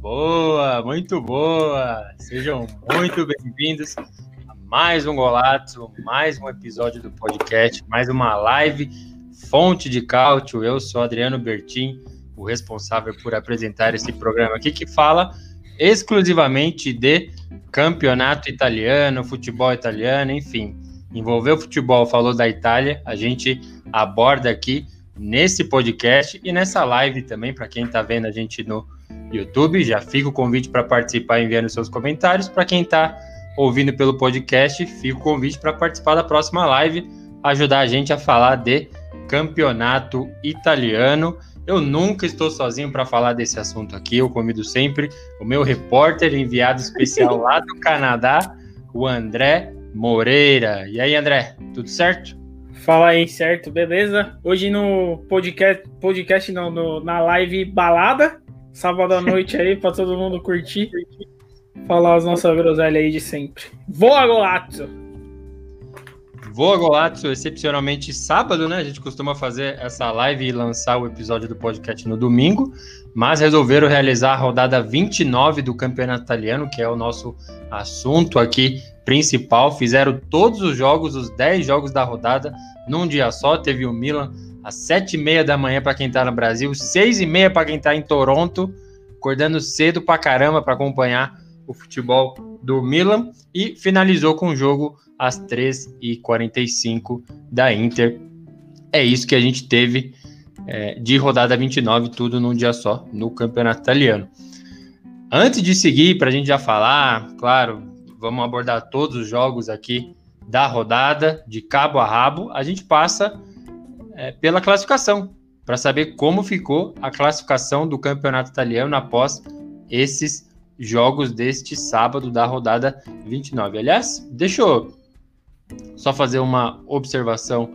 Boa, muito boa! Sejam muito bem-vindos a mais um Golato, mais um episódio do podcast, mais uma live Fonte de Cálcio. Eu sou Adriano Bertin, o responsável por apresentar esse programa aqui que fala exclusivamente de campeonato italiano, futebol italiano, enfim. Envolveu futebol, falou da Itália, a gente aborda aqui nesse podcast e nessa live também, para quem está vendo a gente no YouTube. Já fica o convite para participar enviando seus comentários. Para quem está ouvindo pelo podcast, fica o convite para participar da próxima live, ajudar a gente a falar de campeonato italiano. Eu nunca estou sozinho para falar desse assunto aqui. Eu convido sempre o meu repórter enviado especial lá do Canadá, o André Moreira. E aí, André, tudo certo? Fala aí, certo? Beleza? Hoje no podcast, podcast não, no, na live balada, sábado à noite aí, para todo mundo curtir. Falar as nossas groselhas aí de sempre. Voa, Golazzo! Voa Golazzo, excepcionalmente sábado, né? A gente costuma fazer essa live e lançar o episódio do podcast no domingo, mas resolveram realizar a rodada 29 do Campeonato Italiano, que é o nosso assunto aqui principal. Fizeram todos os jogos, os 10 jogos da rodada, num dia só. Teve o Milan às 7h30 da manhã para quem está no Brasil, 6h30 para quem está em Toronto, acordando cedo para caramba para acompanhar o futebol do Milan e finalizou com o jogo às 3h45 da Inter. É isso que a gente teve é, de rodada 29, tudo num dia só, no campeonato italiano. Antes de seguir, para a gente já falar, claro, vamos abordar todos os jogos aqui da rodada, de cabo a rabo, a gente passa é, pela classificação, para saber como ficou a classificação do campeonato italiano após esses jogos deste sábado da rodada 29. Aliás, deixa eu só fazer uma observação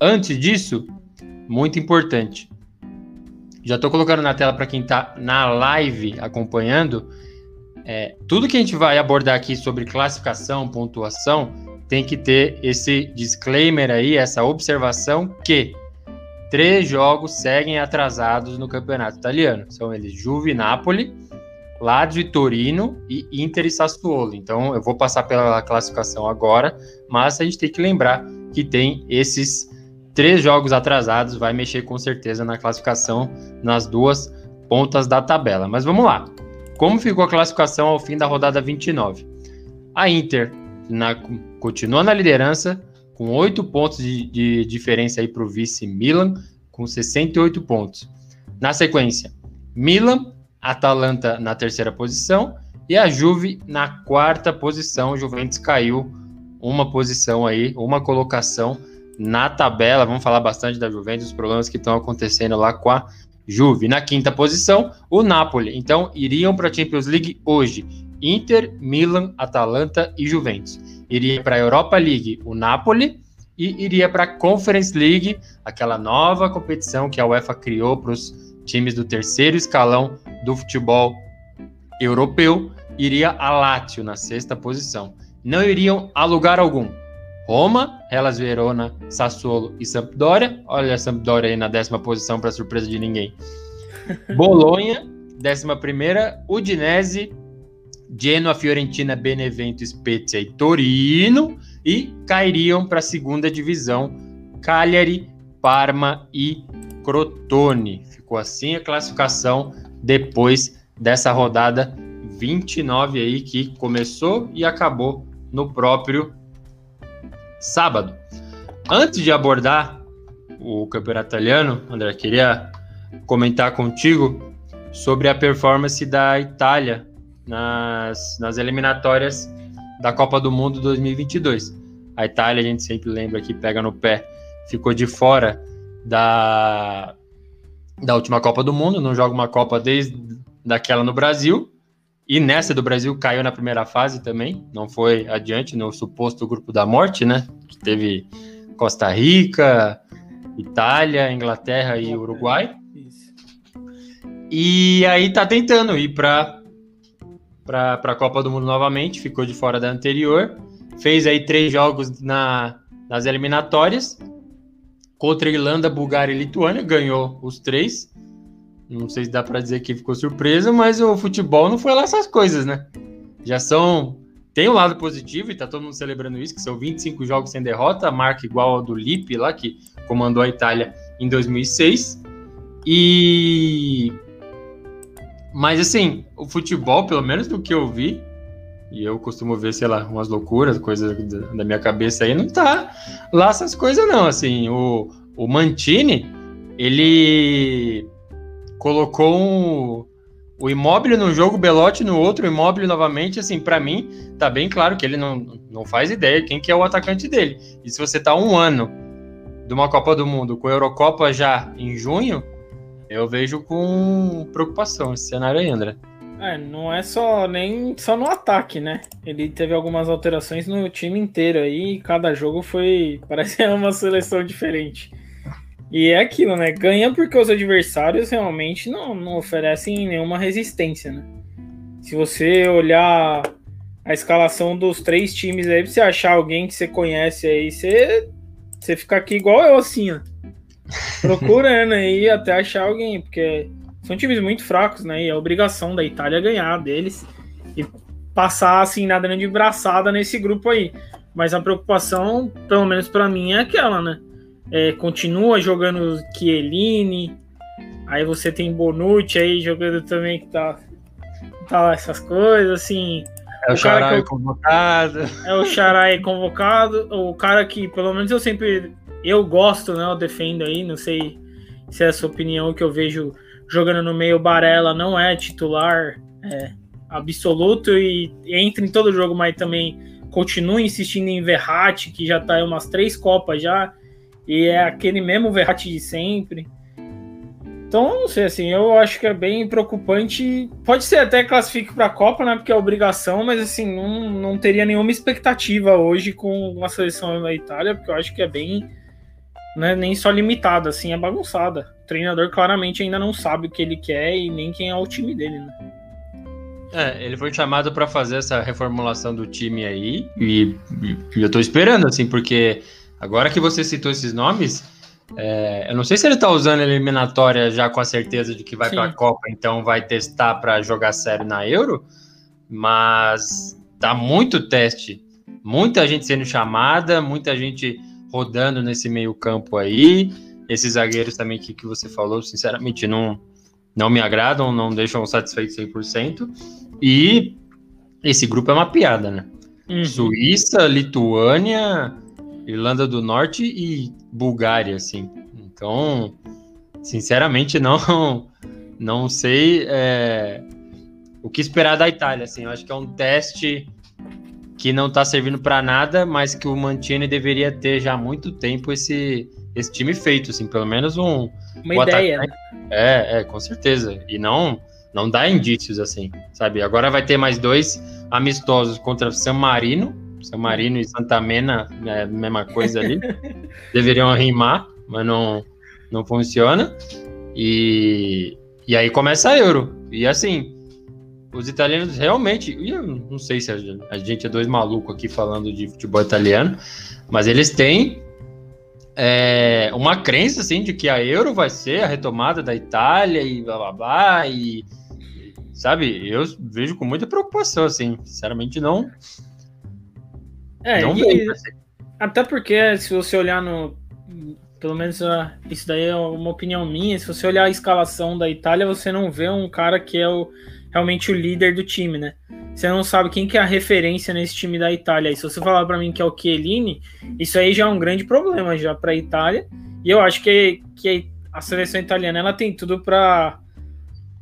antes disso, muito importante. Já estou colocando na tela para quem está na live acompanhando. É, tudo que a gente vai abordar aqui sobre classificação, pontuação, tem que ter esse disclaimer aí, essa observação que três jogos seguem atrasados no campeonato italiano. São eles Juve, Napoli, Lazio e Torino e Inter e Sassuolo. Então eu vou passar pela classificação agora, mas a gente tem que lembrar que tem esses três jogos atrasados, vai mexer com certeza na classificação nas duas pontas da tabela. Mas vamos lá. Como ficou a classificação ao fim da rodada 29? A Inter na, continua na liderança, com oito pontos de, de diferença aí para o vice Milan, com 68 pontos. Na sequência, Milan, Atalanta na terceira posição e a Juve na quarta posição. Juventus caiu uma posição aí, uma colocação na tabela. Vamos falar bastante da Juventus, os problemas que estão acontecendo lá com a Juve. Na quinta posição, o Napoli. Então, iriam para a Champions League hoje. Inter, Milan, Atalanta e Juventus. Iria para a Europa League o Napoli e iria para a Conference League, aquela nova competição que a UEFA criou para os times do terceiro escalão do futebol europeu. Iria a Lazio na sexta posição. Não iriam a lugar algum. Roma, Hellas Verona, Sassuolo e Sampdoria. Olha a Sampdoria aí na décima posição para surpresa de ninguém. Bolonha, décima primeira. Udinese, Genoa, Fiorentina, Benevento, Spezia e Torino e cairiam para a segunda divisão Cagliari, Parma e Crotone. Ficou assim a classificação depois dessa rodada 29 aí que começou e acabou no próprio sábado. Antes de abordar o campeonato italiano, André, queria comentar contigo sobre a performance da Itália nas, nas eliminatórias da Copa do Mundo 2022. A Itália, a gente sempre lembra que pega no pé, ficou de fora da, da última Copa do Mundo, não joga uma Copa desde daquela no Brasil. E nessa do Brasil caiu na primeira fase também, não foi adiante no suposto grupo da morte, né? Que teve Costa Rica, Itália, Inglaterra e Uruguai. E aí tá tentando ir para para a Copa do Mundo novamente, ficou de fora da anterior. Fez aí três jogos na, nas eliminatórias contra Irlanda, Bulgária e Lituânia, ganhou os três. Não sei se dá para dizer que ficou surpresa, mas o futebol não foi lá essas coisas, né? Já são. Tem um lado positivo, e tá todo mundo celebrando isso, que são 25 jogos sem derrota, marca igual ao do Lipe lá, que comandou a Itália em 2006. E. Mas assim, o futebol, pelo menos do que eu vi, e eu costumo ver, sei lá, umas loucuras, coisas da minha cabeça aí, não tá lá essas coisas não, assim, o, o Mantini, ele colocou um, o Immobile num jogo, o Belotti no outro, o Immobile novamente, assim, para mim, tá bem claro que ele não, não faz ideia quem que é o atacante dele. E se você tá um ano de uma Copa do Mundo com a Eurocopa já em junho, eu vejo com preocupação esse cenário André. É, não é só nem só no ataque, né? Ele teve algumas alterações no time inteiro aí, cada jogo foi, parece uma seleção diferente. E é aquilo, né? Ganha porque os adversários realmente não, não oferecem nenhuma resistência, né? Se você olhar a escalação dos três times aí, pra você achar alguém que você conhece aí, você, você fica aqui igual eu, assim, ó. Procurando aí até achar alguém, porque são times muito fracos, né? E é obrigação da Itália ganhar deles e passar, assim, na grande braçada nesse grupo aí. Mas a preocupação, pelo menos para mim, é aquela, né? é, continua jogando Chiellini, aí você tem Bonucci aí jogando também que tá, tá essas coisas, assim. É o, o Xarai convocado. É o Xarai convocado, o cara que, pelo menos eu sempre, eu gosto, né, eu defendo aí, não sei se é a sua opinião, que eu vejo jogando no meio, Barella não é titular é, absoluto e entra em todo jogo, mas também continua insistindo em Verratti, que já tá em umas três copas já, e é aquele mesmo Verratti de sempre. Então, não sei, assim, eu acho que é bem preocupante. Pode ser até classifique para a Copa, né? Porque é obrigação, mas assim, não, não teria nenhuma expectativa hoje com uma seleção da Itália, porque eu acho que é bem. Não é nem só limitada, assim, é bagunçada. O treinador claramente ainda não sabe o que ele quer e nem quem é o time dele, né? É, ele foi chamado para fazer essa reformulação do time aí, e, e eu tô esperando, assim, porque Agora que você citou esses nomes, é, eu não sei se ele está usando a eliminatória já com a certeza de que vai para a Copa, então vai testar para jogar sério na Euro, mas tá muito teste, muita gente sendo chamada, muita gente rodando nesse meio campo aí. Esses zagueiros também que, que você falou, sinceramente, não, não me agradam, não deixam satisfeito 100%. E esse grupo é uma piada, né? Uhum. Suíça, Lituânia, Irlanda do Norte e Bulgária, assim. Então, sinceramente, não não sei é, o que esperar da Itália. Assim, eu acho que é um teste que não está servindo para nada, mas que o Mantini deveria ter já há muito tempo esse, esse time feito, assim, pelo menos um uma ideia. Né? É, é, com certeza. E não não dá indícios assim, sabe? Agora vai ter mais dois amistosos contra San Marino são Marino e Santa Mena, é a mesma coisa ali. Deveriam rimar, mas não, não funciona. E, e aí começa a Euro. E assim, os italianos realmente. Eu não sei se a gente é dois malucos aqui falando de futebol italiano, mas eles têm é, uma crença assim de que a Euro vai ser a retomada da Itália e blá blá blá. E, sabe, eu vejo com muita preocupação, assim. Sinceramente, não é, não e, até porque se você olhar no. Pelo menos uh, isso daí é uma opinião minha. Se você olhar a escalação da Itália, você não vê um cara que é o, realmente o líder do time, né? Você não sabe quem que é a referência nesse time da Itália. E se você falar para mim que é o Chiellini, isso aí já é um grande problema já para a Itália. E eu acho que, que a seleção italiana ela tem tudo para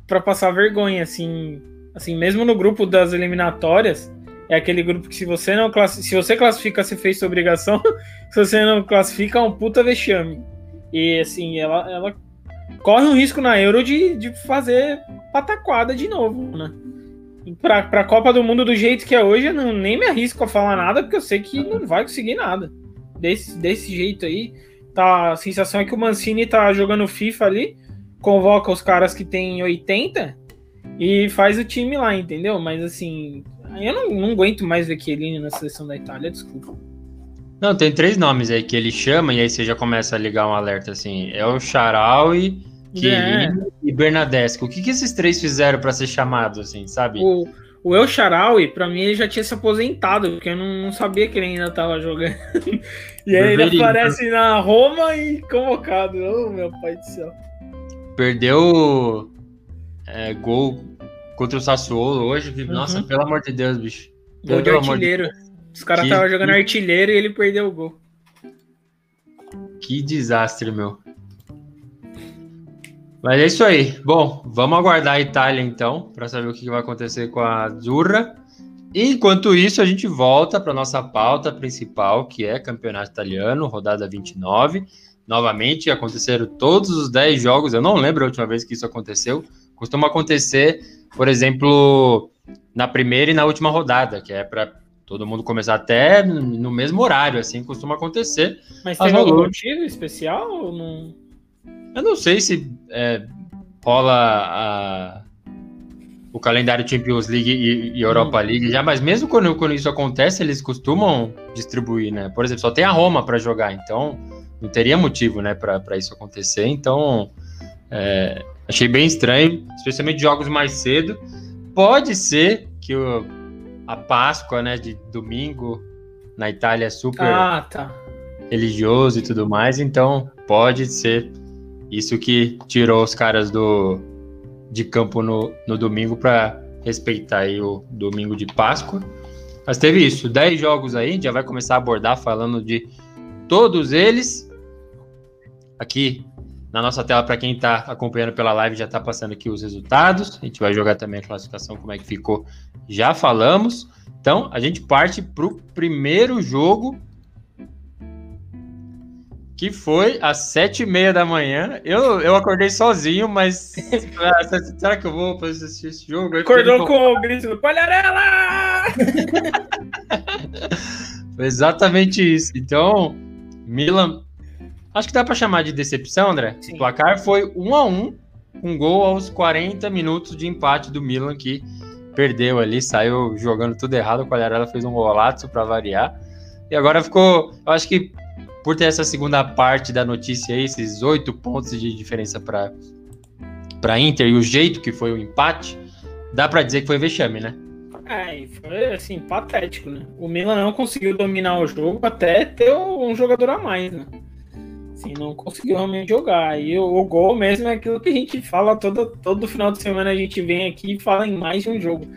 para passar vergonha, assim, assim, mesmo no grupo das eliminatórias, é aquele grupo que se você não se você classifica, você fez sua obrigação. se você não classifica, é um puta vexame. E assim, ela, ela corre um risco na Euro de, de fazer pataquada de novo, né? Pra, pra Copa do Mundo do jeito que é hoje, eu não, nem me arrisco a falar nada, porque eu sei que não vai conseguir nada. Desse, desse jeito aí. Tá, a sensação é que o Mancini tá jogando FIFA ali, convoca os caras que tem 80 e faz o time lá, entendeu? Mas assim, eu não, não aguento mais ver Chiellini na seleção da Itália, desculpa. Não, tem três nomes aí que ele chama e aí você já começa a ligar um alerta assim. É o Charaui, Chiellini é. e Bernadesco. O que, que esses três fizeram para ser chamado, assim, sabe? O, o El Charaui, pra mim, ele já tinha se aposentado, porque eu não, não sabia que ele ainda tava jogando. e aí ele aparece na Roma e convocado. Oh, meu pai do céu. Perdeu é, gol contra o Sassuolo hoje. Uhum. Nossa, pelo amor de Deus, bicho. Gol de artilheiro. De Os caras estavam jogando artilheiro e ele perdeu o gol. Que desastre, meu. Mas é isso aí. Bom, vamos aguardar a Itália então, para saber o que vai acontecer com a Azzurra. Enquanto isso, a gente volta para nossa pauta principal, que é Campeonato Italiano, rodada 29. Novamente, aconteceram todos os 10 jogos. Eu não lembro a última vez que isso aconteceu. Costuma acontecer, por exemplo, na primeira e na última rodada, que é para todo mundo começar até no mesmo horário, assim costuma acontecer. Mas tem algum motivo especial ou não? Eu não sei se é, rola a, o calendário Champions League e, e Europa hum. League já, mas mesmo quando, quando, isso acontece, eles costumam distribuir, né? Por exemplo, só tem a Roma para jogar, então não teria motivo, né, para isso acontecer. Então, é, achei bem estranho, especialmente jogos mais cedo. Pode ser que o, a Páscoa, né, de domingo na Itália é super ah, tá. religioso e tudo mais, então pode ser isso que tirou os caras do de campo no, no domingo para respeitar aí o domingo de Páscoa. Mas teve isso, 10 jogos aí, a gente já vai começar a abordar falando de todos eles. Aqui na nossa tela, para quem está acompanhando pela live, já está passando aqui os resultados. A gente vai jogar também a classificação, como é que ficou, já falamos. Então, a gente parte para o primeiro jogo que foi às sete e meia da manhã. Eu, eu acordei sozinho, mas será que eu vou assistir esse jogo? Acordou com o grito do Palharela! foi exatamente isso. Então, Milan, acho que dá para chamar de decepção, André. Sim. O placar foi um a um, um gol aos 40 minutos de empate do Milan que perdeu ali, saiu jogando tudo errado. O Palharela fez um golaço para variar. E agora ficou, eu acho que por ter essa segunda parte da notícia aí, esses oito pontos de diferença para para Inter e o jeito que foi o empate, dá para dizer que foi vexame, né? É, foi assim, patético, né? O Milan não conseguiu dominar o jogo até ter um jogador a mais, né? Assim, não conseguiu realmente jogar. E o, o, gol mesmo é aquilo que a gente fala todo, todo final de semana a gente vem aqui e fala em mais de um jogo.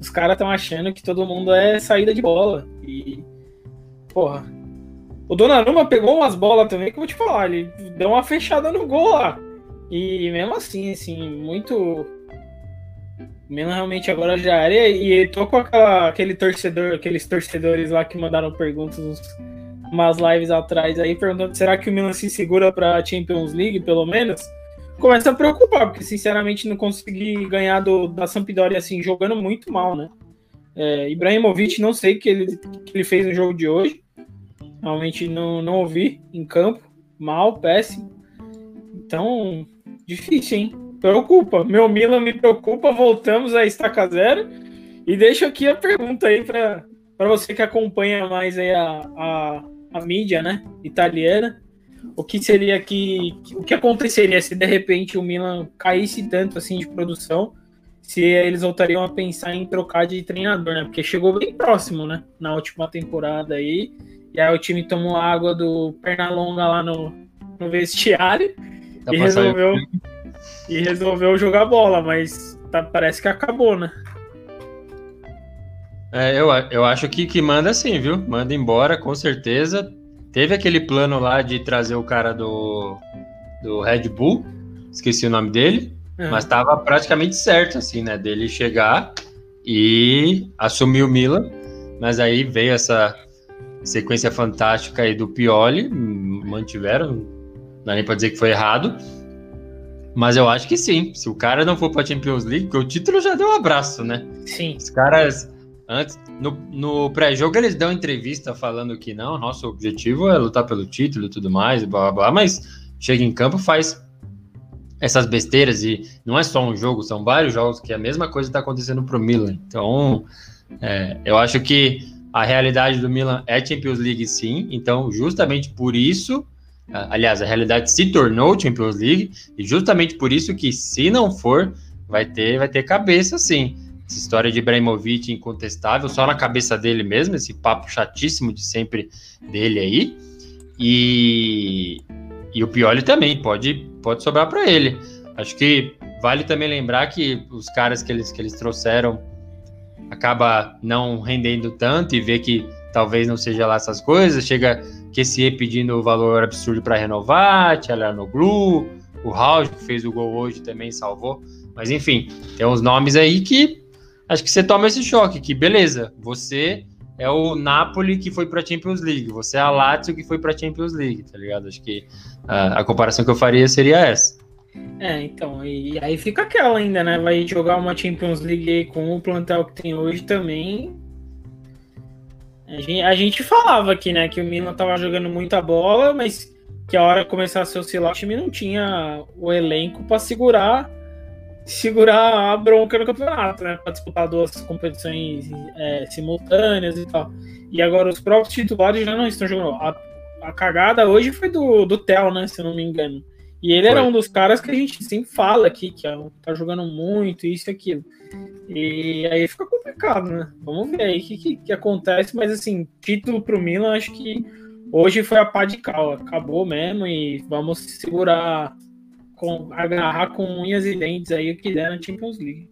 Os caras estão achando que todo mundo é saída de bola. E, porra, o Donnarumma pegou umas bolas também, que eu vou te falar, ele deu uma fechada no gol lá. E mesmo assim, assim, muito. Mesmo realmente agora já era. E tô com aquela, aquele torcedor, aqueles torcedores lá que mandaram perguntas umas lives atrás aí, perguntando: será que o Milan se segura pra Champions League, pelo menos? Começa a preocupar, porque sinceramente não consegui ganhar do, da Sampdoria assim, jogando muito mal, né? É, Ibrahimovic, não sei o que ele, que ele fez no jogo de hoje. Realmente não, não ouvi em campo. Mal, péssimo. Então, difícil, hein? Preocupa. Meu Milan me preocupa. Voltamos a estaca zero. E deixo aqui a pergunta aí para você que acompanha mais aí a, a, a mídia, né? Italiana. O que seria que. O que aconteceria se de repente o Milan caísse tanto assim de produção? Se eles voltariam a pensar em trocar de treinador, né? Porque chegou bem próximo, né? Na última temporada aí. E aí o time tomou água do Pernalonga lá no, no vestiário tá e resolveu, e resolveu jogar bola, mas tá, parece que acabou, né? É, eu, eu acho que, que manda sim, viu? Manda embora, com certeza. Teve aquele plano lá de trazer o cara do, do Red Bull, esqueci o nome dele, é. mas estava praticamente certo, assim, né? Dele chegar e assumir o Milan. Mas aí veio essa sequência fantástica aí do Pioli, mantiveram Não dá nem pra dizer que foi errado. Mas eu acho que sim. Se o cara não for pra Champions League, porque o título já deu um abraço, né? Sim. Os caras, antes, no, no pré-jogo, eles dão entrevista falando que não, nosso objetivo é lutar pelo título e tudo mais, blá blá blá, mas chega em campo, faz essas besteiras e não é só um jogo, são vários jogos que a mesma coisa está acontecendo pro Milan. Então, é, eu acho que a realidade do Milan é Champions League sim, então justamente por isso, aliás, a realidade se tornou Champions League e justamente por isso que se não for, vai ter, vai ter cabeça sim. Essa história de Ibrahimovic incontestável, só na cabeça dele mesmo, esse papo chatíssimo de sempre dele aí. E, e o Pioli também pode, pode sobrar para ele. Acho que vale também lembrar que os caras que eles, que eles trouxeram acaba não rendendo tanto e vê que talvez não seja lá essas coisas. Chega que se pedindo o valor absurdo para renovar, Glu, o Raul que fez o gol hoje também salvou. Mas enfim, tem uns nomes aí que acho que você toma esse choque, que beleza, você é o Napoli que foi para Champions League, você é a Lazio que foi para Champions League, tá ligado? Acho que a, a comparação que eu faria seria essa. É, então, e aí fica aquela ainda, né? Vai jogar uma Champions League com o plantel que tem hoje também. A gente, a gente falava aqui, né, que o Milan tava jogando muita bola, mas que a hora começasse a oscilar, o time não tinha o elenco para segurar segurar a bronca no campeonato, né? Para disputar duas competições é, simultâneas e tal. E agora os próprios titulares já não estão jogando. A, a cagada hoje foi do, do Theo, né? Se eu não me engano. E ele foi. era um dos caras que a gente sempre fala aqui, que ó, tá jogando muito, isso e aquilo. E aí fica complicado, né? Vamos ver aí o que, que, que, acontece, mas assim, título pro Milan, acho que hoje foi a pá de cal, acabou mesmo e vamos segurar com, agarrar com unhas e dentes aí o que der na Champions League.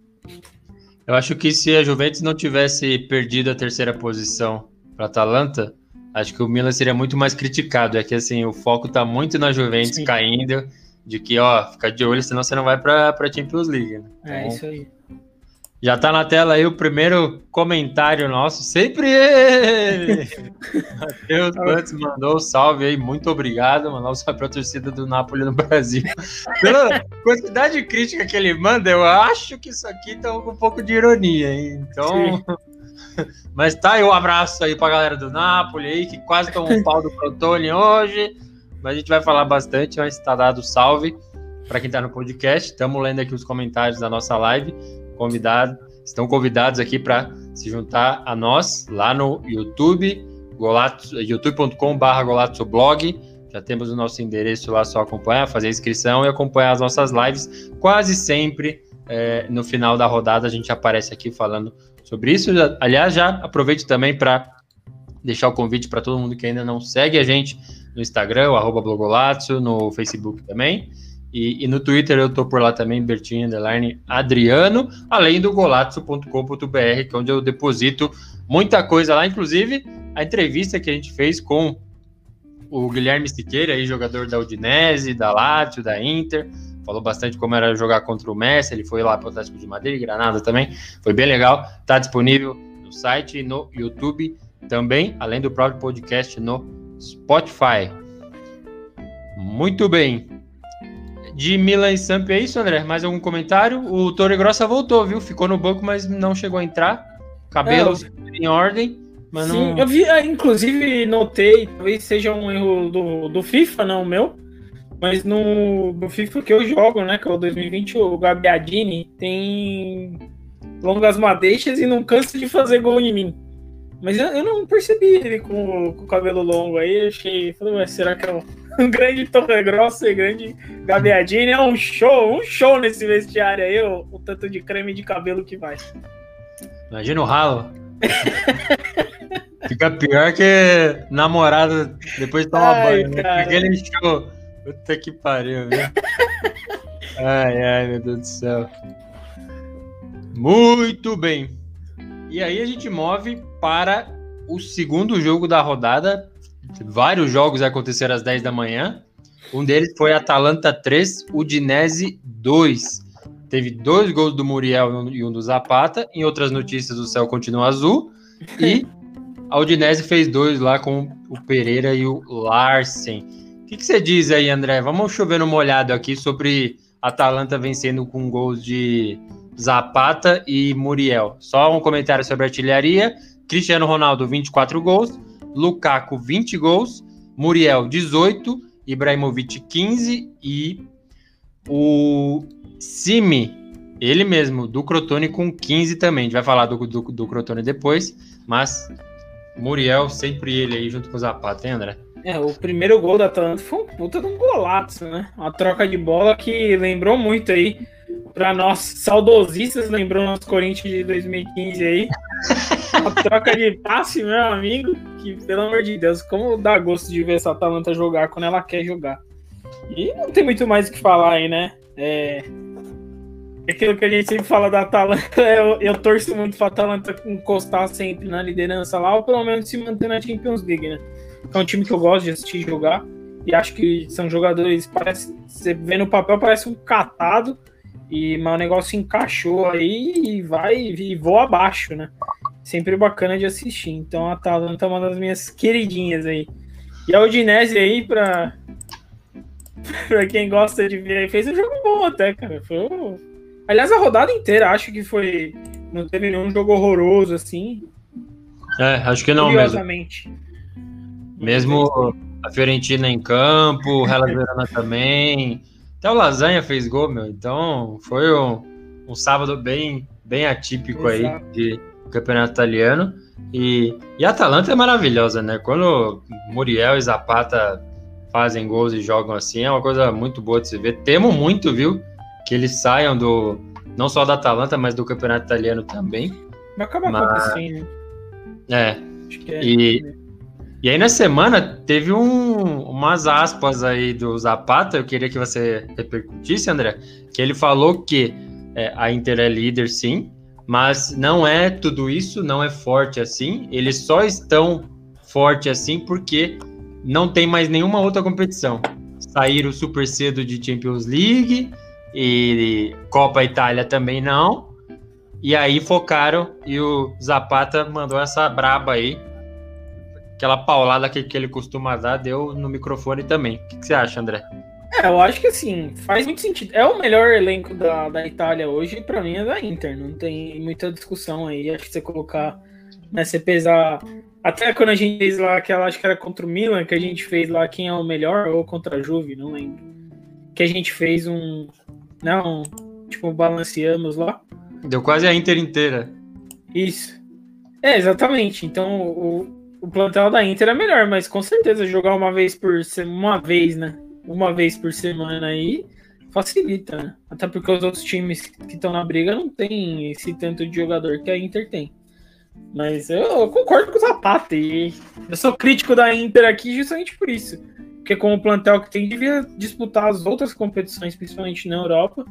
Eu acho que se a Juventus não tivesse perdido a terceira posição para Atalanta, acho que o Milan seria muito mais criticado. É que assim, o foco está muito na Juventus Sim. caindo, de que, ó, fica de olho, senão você não vai para a Champions League. Né? É então, isso aí. Já tá na tela aí o primeiro comentário nosso, sempre ele! Matheus Bantes mandou um salve aí, muito obrigado, mandou um salve pra torcida do Napoli no Brasil. Pela quantidade de crítica que ele manda, eu acho que isso aqui tá com um pouco de ironia, hein? Então. Mas tá aí um abraço aí pra galera do Napoli aí, que quase tomou um pau do Crotone hoje. Mas a gente vai falar bastante, mas tá dado salve para quem tá no podcast. Estamos lendo aqui os comentários da nossa live convidado, estão convidados aqui para se juntar a nós lá no YouTube, youtube.com.br blog. Já temos o nosso endereço lá, só acompanhar, fazer inscrição e acompanhar as nossas lives. Quase sempre é, no final da rodada a gente aparece aqui falando sobre isso. Aliás, já aproveito também para deixar o convite para todo mundo que ainda não segue a gente no Instagram, o Blogolazzo, no Facebook também. E, e, no Twitter eu tô por lá também, Bertinho Underline Adriano, além do golazzo.com.br, que é onde eu deposito muita coisa lá, inclusive a entrevista que a gente fez com o Guilherme Siqueira, aí, jogador da Udinese, da Lazio, da Inter, falou bastante como era jogar contra o Messi, ele foi lá para o Atlético de Madrid, Granada também, foi bem legal, tá disponível no site e no YouTube também, além do próprio podcast no Spotify. Muito bem, de Milan e Samp é isso, André? Mais algum comentário? O Torre Grossa voltou, viu? Ficou no banco, mas não chegou a entrar. Cabelos é, em ordem. Mas sim, não... eu vi, ah, inclusive notei, talvez seja um erro do, do FIFA, não o meu. Mas no, no FIFA que eu jogo, né? Que é o 2020, o Gabiadini tem longas madeixas e não cansa de fazer gol em mim. Mas eu, eu não percebi ele com, com, o cabelo longo aí. Eu achei. Falei, será que é um, um grande Torre Grossa e grande Gabiadini? É um show, um show nesse vestiário aí, o, o tanto de creme de cabelo que vai. Imagina o ralo. Fica pior que namorada depois de tomar ai, banho, né? Aquele show. Puta que pariu, viu? ai, ai, meu Deus do céu. Muito bem. E aí a gente move para o segundo jogo da rodada. Vários jogos aconteceram às 10 da manhã. Um deles foi Atalanta 3, Udinese 2. Teve dois gols do Muriel e um do Zapata. Em outras notícias, o céu continua azul. E a Udinese fez dois lá com o Pereira e o Larsen. que, que você diz aí, André? Vamos chover no molhado aqui sobre Atalanta vencendo com gols de Zapata e Muriel. Só um comentário sobre artilharia. Cristiano Ronaldo, 24 gols. Lukaku, 20 gols. Muriel, 18. Ibrahimovic, 15. E o Simi, ele mesmo, do Crotone, com 15 também. A gente vai falar do, do, do Crotone depois. Mas Muriel, sempre ele aí junto com o Zapata, hein, André? É, o primeiro gol da Atalanta foi um puta de um golaço, né? Uma troca de bola que lembrou muito aí. Pra nós saudosistas, lembrou nosso Corinthians de 2015 aí. Uma troca de passe, meu amigo. Que, pelo amor de Deus, como dá gosto de ver essa Atalanta jogar quando ela quer jogar. E não tem muito mais o que falar aí, né? É, aquilo que a gente sempre fala da Atalanta, eu, eu torço muito pra Atalanta encostar sempre na liderança lá, ou pelo menos se manter na Champions League, né? É um time que eu gosto de assistir jogar. E acho que são jogadores, parece. Você vê no papel, parece um catado. E mas o negócio encaixou aí e vai e voa abaixo, né? Sempre bacana de assistir. Então a Atalanta é uma das minhas queridinhas aí. E a Udinese aí, pra, pra quem gosta de ver, fez um jogo bom até, cara. Foi. Aliás, a rodada inteira acho que foi. Não teve nenhum jogo horroroso assim. É, acho que não mesmo. Mesmo a Fiorentina em campo, o Hellas Verona também. Até o Lasanha fez gol, meu. Então foi um, um sábado bem, bem atípico Exato. aí de campeonato italiano. E, e a Atalanta é maravilhosa, né? Quando Muriel e Zapata fazem gols e jogam assim, é uma coisa muito boa de se ver. Temo muito, viu? Que eles saiam do. Não só da Atalanta, mas do campeonato italiano também. Vai acabar mas... acontecendo. É. Acho que é. E, e aí na semana teve um, umas aspas aí do Zapata, eu queria que você repercutisse, André, que ele falou que é, a Inter é líder sim, mas não é tudo isso, não é forte assim, eles só estão forte assim porque não tem mais nenhuma outra competição. Saíram super cedo de Champions League e Copa Itália também não. E aí focaram e o Zapata mandou essa braba aí aquela paulada que, que ele costuma dar, deu no microfone também. O que, que, você acha, André? É, eu acho que assim, faz muito sentido. É o melhor elenco da, da Itália hoje, para mim é da Inter, não tem muita discussão aí. Acho que você colocar, né, você pesar. Até quando a gente fez lá aquela, acho que era contra o Milan, que a gente fez lá quem é o melhor, ou contra a Juve, não lembro. Que a gente fez um. Não, tipo, balanceamos lá. Deu quase a Inter inteira. Isso. É, exatamente. Então, o, o plantel da Inter é melhor, mas com certeza jogar uma vez por uma vez, né? Uma vez por semana aí facilita, né? Até porque os outros times que estão na briga não tem esse tanto de jogador que a Inter tem. Mas eu, eu concordo com o Zapata e eu sou crítico da Inter aqui justamente por isso. Porque com o plantel que tem, devia disputar as outras competições, principalmente na Europa,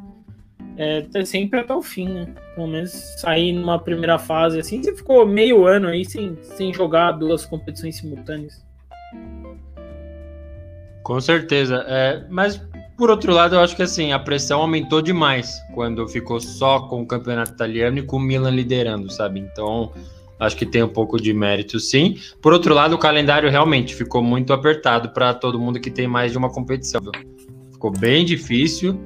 é, sempre até o fim, né? Pelo menos sair numa primeira fase assim, você ficou meio ano aí sem, sem jogar duas competições simultâneas. Com certeza. É, mas por outro lado, eu acho que assim, a pressão aumentou demais quando ficou só com o campeonato italiano e com o Milan liderando, sabe? Então, acho que tem um pouco de mérito, sim. Por outro lado, o calendário realmente ficou muito apertado para todo mundo que tem mais de uma competição. Ficou bem difícil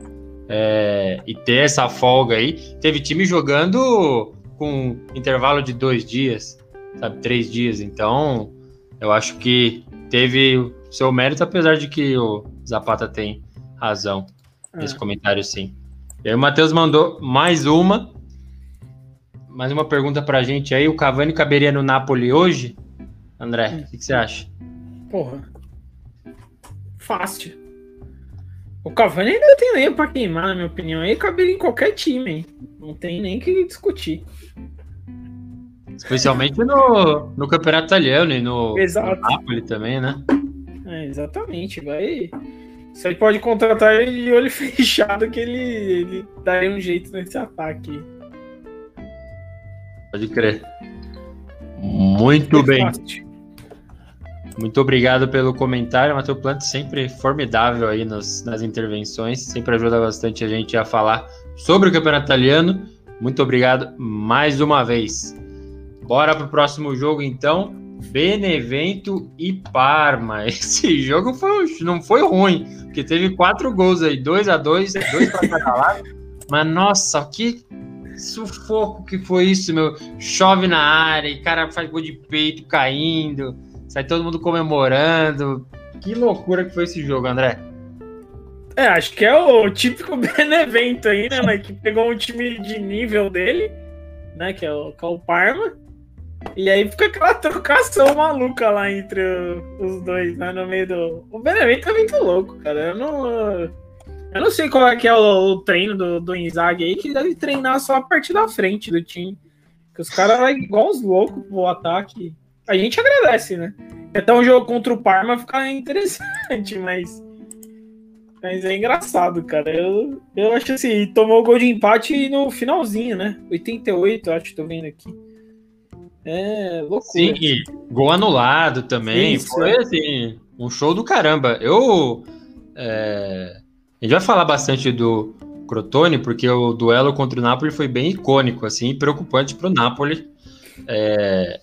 é, e ter essa folga aí. Teve time jogando com intervalo de dois dias, sabe, três dias. Então, eu acho que teve seu mérito, apesar de que o Zapata tem razão nesse é. comentário, sim. E aí o Matheus mandou mais uma. Mais uma pergunta pra gente aí. O Cavani caberia no Napoli hoje? André, o que, que você acha? Porra. Fácil. O Cavani ainda tem lenha pra queimar, na minha opinião. Aí caberia em qualquer time, hein? Não tem nem que discutir. Especialmente no, no Campeonato Italiano e no, Exato. no Napoli também, né? É, exatamente. Vai. Você pode contratar ele de olho fechado que ele, ele daria um jeito nesse ataque. Pode crer. Muito é bem. Fácil. Muito obrigado pelo comentário, Matheus Plante, sempre formidável aí nas, nas intervenções, sempre ajuda bastante a gente a falar sobre o campeonato italiano. Muito obrigado mais uma vez. Bora para o próximo jogo, então. Benevento e Parma. Esse jogo foi, não foi ruim, porque teve quatro gols aí, dois a dois, dois para cada lado. Mas nossa, que sufoco que foi isso, meu. Chove na área, e cara faz gol de peito caindo, sai todo mundo comemorando. Que loucura que foi esse jogo, André. É, acho que é o típico Benevento aí, né, que pegou um time de nível dele, né, que é o, que é o Parma. E aí fica aquela trocação maluca lá entre os dois, né, no meio do... O Benevento é muito louco, cara. Eu não... Eu não sei qual é que é o, o treino do, do Inzaghi aí, que deve treinar só a parte da frente do time. Que os caras vão igual os loucos pro ataque. A gente agradece, né? Até um jogo contra o Parma fica interessante, mas... Mas é engraçado, cara. Eu, eu acho assim, tomou o gol de empate no finalzinho, né? 88, acho que tô vendo aqui. É loucura. Sim, gol anulado também. Isso, Foi assim, um show do caramba. Eu. É... A gente vai falar bastante do Crotone, porque o duelo contra o Napoli foi bem icônico, assim, preocupante para o Napoli. É...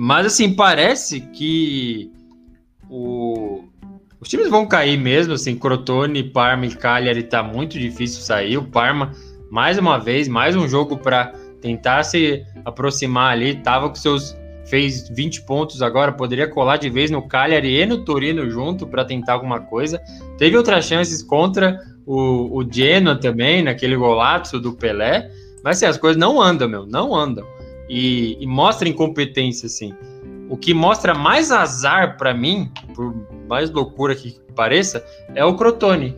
Mas assim, parece que o... os times vão cair mesmo, assim, Crotone, Parma e Cagliari tá muito difícil sair. O Parma, mais uma vez, mais um jogo para tentar se aproximar ali, tava com seus fez 20 pontos agora, poderia colar de vez no Cagliari e no Torino junto para tentar alguma coisa. Teve outras chances contra o, o Genoa também, naquele golaço do Pelé, mas assim, as coisas não andam, meu, não andam. E, e mostra incompetência, assim. O que mostra mais azar para mim, por mais loucura que pareça, é o Crotone.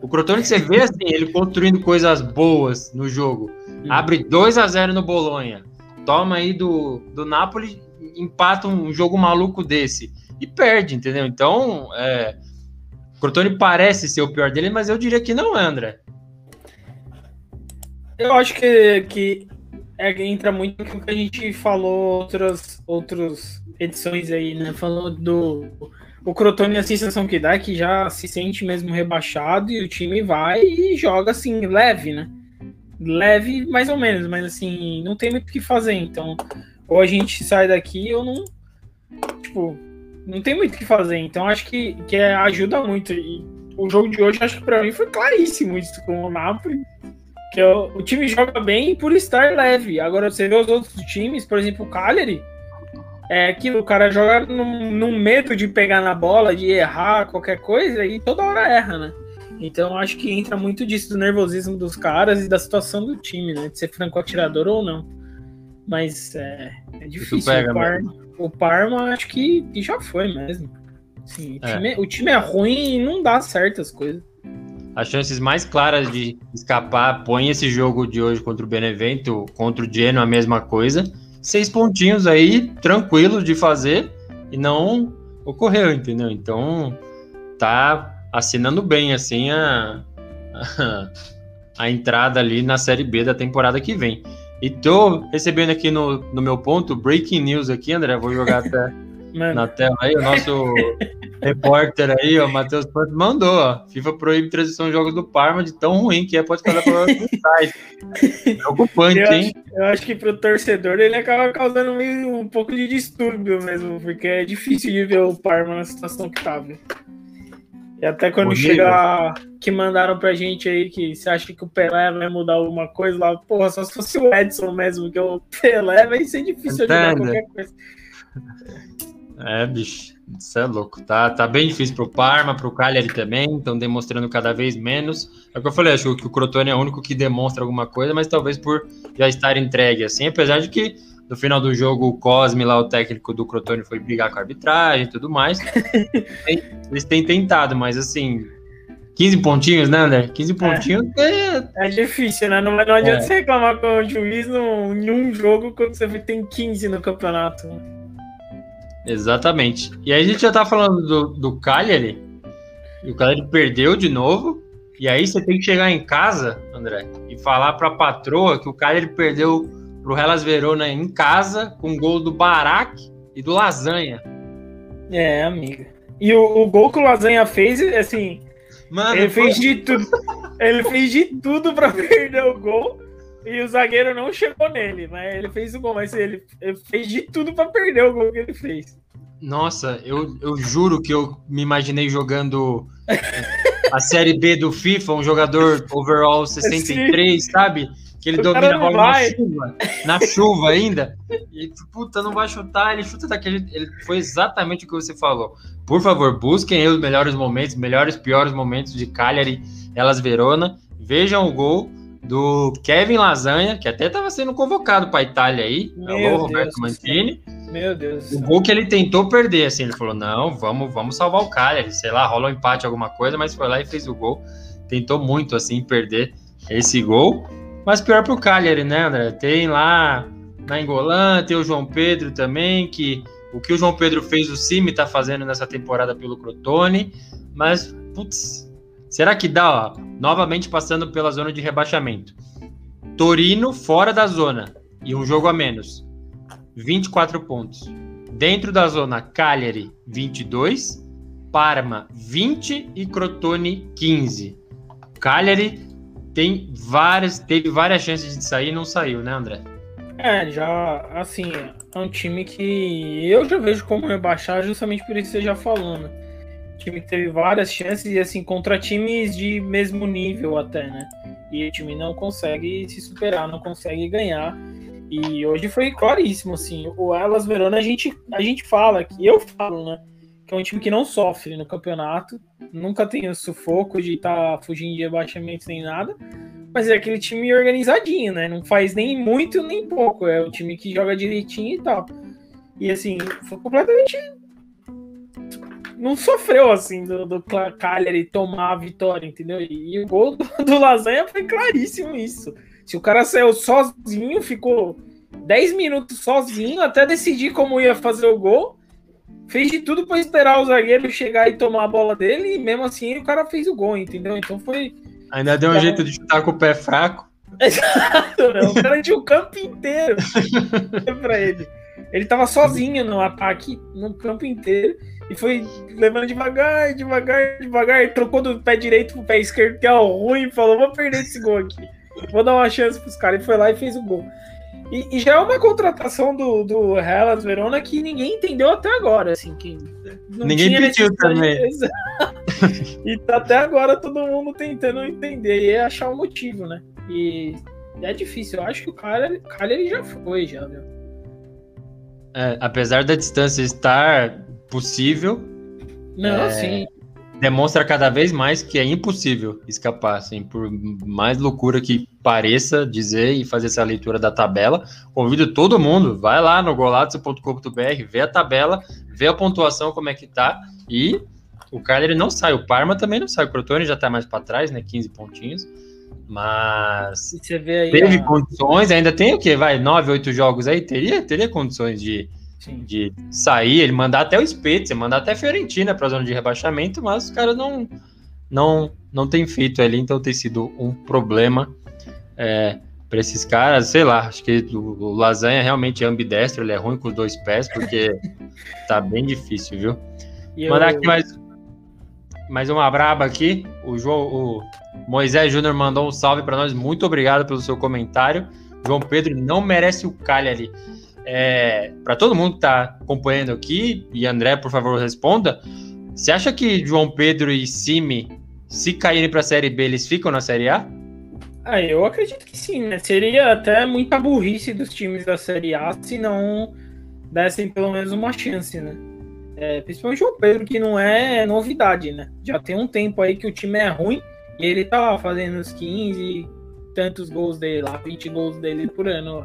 O Crotone que você vê assim, ele construindo coisas boas no jogo. Abre 2 a 0 no Bolonha. Toma aí do, do Napoli, empata um jogo maluco desse. E perde, entendeu? Então, é, o Crotone parece ser o pior dele, mas eu diria que não é, André. Eu acho que, que é, entra muito no que a gente falou outras, outras edições aí, né? Falou do o Crotone, a sensação que dá é que já se sente mesmo rebaixado e o time vai e joga assim, leve, né? leve mais ou menos, mas assim, não tem muito o que fazer. Então, ou a gente sai daqui ou não. Tipo, não tem muito o que fazer. Então, acho que, que é, ajuda muito. E o jogo de hoje, acho que pra mim foi claríssimo isso com o Napoli. O, time joga bem por estar leve. Agora, você vê os outros times, por exemplo, o Cagliari. É que o cara joga num, num medo de pegar na bola, de errar qualquer coisa, e toda hora erra, né? Então acho que entra muito disso do nervosismo dos caras e da situação do time, né? De ser franco atirador ou não. Mas é, é difícil. Pega, o, Parma, o, Parma, acho que, já foi mesmo. Sim, o, é. time, o time é ruim e não dá certas coisas. As chances mais claras de escapar, põe esse jogo de hoje contra o Benevento, contra o Genoa, a mesma coisa. Seis pontinhos aí, tranquilos de fazer, e não ocorreu, entendeu? Então, tá assinando bem assim a, a, a, entrada ali na Série B da temporada que vem. E tô recebendo aqui no, no meu ponto, breaking news aqui, André, vou jogar até na tela aí, o nosso repórter aí, o Matheus Panto, mandou, ó, FIFA proíbe transmissão de jogos do Parma de tão ruim que é, pode causar problemas site. Preocupante, eu hein? Acho, eu acho que pro torcedor ele acaba causando meio, um pouco de distúrbio mesmo, porque é difícil de ver o Parma na situação que tá, viu? E até quando Horrível. chega que mandaram pra gente aí que você acha que o Pelé vai mudar alguma coisa lá, porra, só se fosse o Edson mesmo, que o Pelé vai ser difícil ajudar qualquer coisa. É, bicho, isso é louco. Tá, tá bem difícil pro Parma, pro Cagliari também, estão demonstrando cada vez menos. É o que eu falei, acho que o Crotone é o único que demonstra alguma coisa, mas talvez por já estar entregue assim, apesar de que no final do jogo, o Cosme, lá, o técnico do Crotone, foi brigar com a arbitragem e tudo mais. Eles têm tentado, mas assim, 15 pontinhos, né, André? 15 é. pontinhos é. É, é difícil, né? Não, não adianta é. você reclamar com o juiz num, em um jogo quando você tem 15 no campeonato. Exatamente. E aí a gente já tá falando do, do Cagliari. E o Cagliari perdeu de novo. E aí você tem que chegar em casa, André, e falar pra patroa que o Cagliari perdeu pro Hellas Verona em casa, com gol do Barak e do Lasanha. É, amiga. E o, o gol que o Lasanha fez, assim. Mano, ele fez de tudo. ele fez de tudo para perder o gol. E o zagueiro não chegou nele, mas ele fez o gol, mas ele, ele fez de tudo para perder o gol que ele fez. Nossa, eu, eu juro que eu me imaginei jogando a Série B do FIFA, um jogador overall 63, Sim. sabe? Que ele o domina a bola na chuva, na chuva ainda. E, puta, não vai chutar, ele chuta daquele. Ele, foi exatamente o que você falou. Por favor, busquem os melhores momentos, melhores piores momentos de Cagliari, Elas Verona. Vejam o gol do Kevin Lasanha, que até estava sendo convocado para a Itália aí. Meu Alô, Roberto Deus Mantini. Meu Deus. O gol que ele tentou perder, assim, ele falou: não, vamos, vamos salvar o Cagliari, sei lá, rola um empate, alguma coisa, mas foi lá e fez o gol. Tentou muito, assim, perder esse gol. Mas pior para o Cagliari, né, André? Tem lá na Engolã, tem o João Pedro também, que o que o João Pedro fez, o Cime está fazendo nessa temporada pelo Crotone. Mas, putz, será que dá, ó? Novamente passando pela zona de rebaixamento. Torino fora da zona e um jogo a menos. 24 pontos. Dentro da zona, Cagliari 22, Parma 20 e Crotone 15. Cagliari tem várias, teve várias chances de sair e não saiu, né, André? É, já, assim, é um time que eu já vejo como rebaixar justamente por isso que você já falou, né? Time que teve várias chances e, assim, contra times de mesmo nível até, né? E o time não consegue se superar, não consegue ganhar. E hoje foi claríssimo, assim, o Elas Verona a gente, a gente fala, que eu falo, né? Que é um time que não sofre no campeonato, nunca tem o sufoco de estar tá fugindo de rebaixamento nem nada, mas é aquele time organizadinho, né? Não faz nem muito nem pouco, é o time que joga direitinho e tal. E assim, foi completamente. Não sofreu assim do, do Cagliari tomar a vitória, entendeu? E, e o gol do, do Lasanha foi claríssimo isso. Se o cara saiu sozinho, ficou 10 minutos sozinho até decidir como ia fazer o gol fez de tudo para esperar o zagueiro chegar e tomar a bola dele, e mesmo assim o cara fez o gol, entendeu? Então foi. Ainda deu um jeito de chutar com o pé fraco. Exato, né? o cara tinha o campo inteiro para ele. Ele tava sozinho no ataque, no campo inteiro, e foi levando devagar, devagar, devagar, e trocou do pé direito pro pé esquerdo, que é o ruim, falou: vou perder esse gol aqui. Vou dar uma chance pros caras. E foi lá e fez o gol. E, e, já é uma contratação do, do Hellas Verona que ninguém entendeu até agora, assim, que ninguém pediu também. e tá até agora todo mundo tentando entender e achar o um motivo, né? E, é difícil. Eu acho que o cara, cara ele já foi, já, viu? É, apesar da distância estar possível. Não, é... sim demonstra cada vez mais que é impossível escapar, assim, por mais loucura que pareça dizer e fazer essa leitura da tabela. Convido todo mundo, vai lá no golato.com.br, vê a tabela, vê a pontuação como é que tá e o Cagliari não sai, o Parma também não sai, o Crotone já tá mais para trás, né, 15 pontinhos. Mas teve a... condições, ainda tem o quê? Vai, 9, 8 jogos aí, teria, teria condições de de sair, ele mandar até o Spezia, mandar até a Fiorentina para a zona de rebaixamento, mas os caras não, não, não tem feito ali, então tem sido um problema é, para esses caras. Sei lá, acho que o, o Lasanha realmente é ambidestro, ele é ruim com os dois pés, porque tá bem difícil, viu? E Mandar eu... aqui mais, mais uma braba aqui. O, João, o Moisés Júnior mandou um salve para nós. Muito obrigado pelo seu comentário. João Pedro não merece o calha ali é, para todo mundo que está acompanhando aqui, e André, por favor, responda. Você acha que João Pedro e Simi, se caírem para a Série B, eles ficam na Série A? Ah, eu acredito que sim, né? Seria até muita burrice dos times da Série A se não dessem pelo menos uma chance, né? É, principalmente o Pedro, que não é novidade, né? Já tem um tempo aí que o time é ruim e ele tá lá fazendo os 15 tantos gols dele lá, 20 gols dele por ano.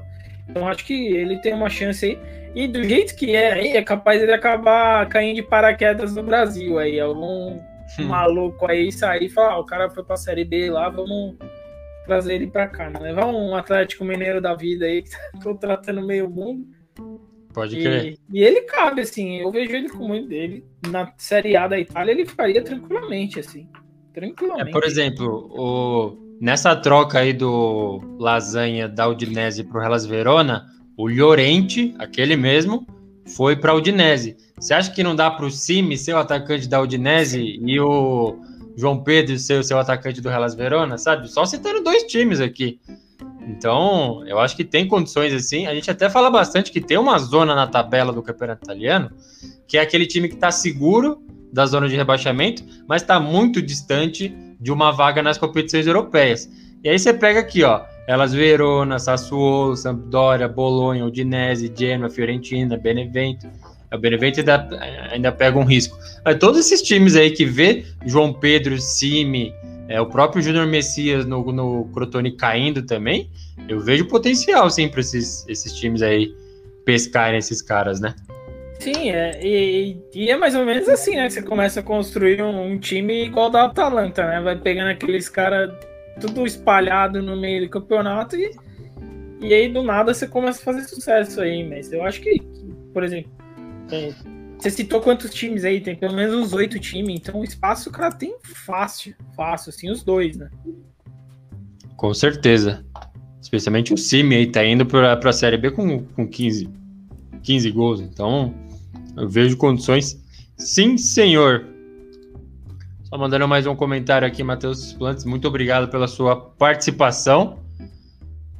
Então acho que ele tem uma chance aí. E do jeito que é aí, é capaz ele acabar caindo de paraquedas no Brasil aí. Algum hum. maluco aí sair e falar, ah, o cara foi pra Série B lá, vamos trazer ele pra cá. Né? Levar um Atlético Mineiro da vida aí, que tá contratando meio mundo. Pode crer. E, e, ele cabe, assim, eu vejo ele com muito dele. Na Série A da Itália, ele faria tranquilamente, assim. Tranquilamente. É, por exemplo, o Nessa troca aí do Lasanha da Udinese para o Hellas Verona, o Llorente, aquele mesmo, foi para a Udinese. Você acha que não dá para o Simi ser o atacante da Udinese e o João Pedro ser o seu atacante do Hellas Verona, sabe? Só citando dois times aqui. Então, eu acho que tem condições assim. A gente até fala bastante que tem uma zona na tabela do campeonato italiano, que é aquele time que está seguro da zona de rebaixamento, mas está muito distante de uma vaga nas competições europeias. E aí você pega aqui, ó, elas Verona, Sassuolo, Sampdoria, Bolonha, Udinese, Genoa, Fiorentina, Benevento. O Benevento ainda, ainda pega um risco. Mas todos esses times aí que vê João Pedro, Simi, é, o próprio Júnior Messias no, no Crotone caindo também, eu vejo potencial, sim, para esses, esses times aí pescarem esses caras, né? Sim, é, e, e, é mais ou menos assim, né? Você começa a construir um, um time igual da Atalanta, né? Vai pegando aqueles caras tudo espalhado no meio do campeonato e, e aí do nada você começa a fazer sucesso aí, mas eu acho que, por exemplo, é, você citou quantos times aí? Tem pelo menos uns oito times, então o espaço o cara tem fácil, fácil, assim, os dois, né? Com certeza. Especialmente o Simi aí tá indo pra, pra Série B com, com 15, 15 gols. Então, eu vejo condições. Sim, senhor. Só mandando mais um comentário aqui, Matheus Plantes. Muito obrigado pela sua participação.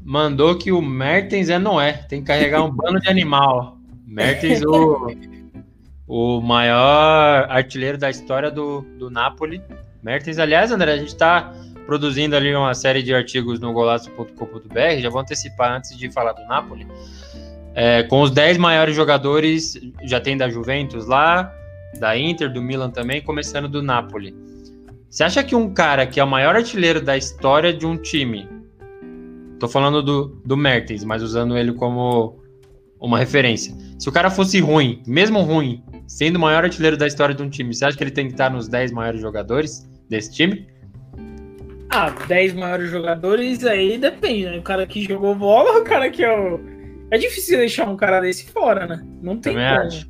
Mandou que o Mertens é Noé. Tem que carregar um bando de animal. Mertens, o o maior artilheiro da história do, do Napoli. Mertens, aliás, André, a gente está produzindo ali uma série de artigos no golaço.com.br, já vou antecipar antes de falar do Napoli. É, com os 10 maiores jogadores, já tem da Juventus lá, da Inter, do Milan também, começando do Napoli. Você acha que um cara que é o maior artilheiro da história de um time, tô falando do, do Mertens, mas usando ele como uma referência. Se o cara fosse ruim, mesmo ruim, sendo o maior artilheiro da história de um time, você acha que ele tem que estar nos 10 maiores jogadores desse time? Ah, 10 maiores jogadores aí depende, né? O cara que jogou bola, o cara que é o. É difícil deixar um cara desse fora, né? Não tem Também como. Acho.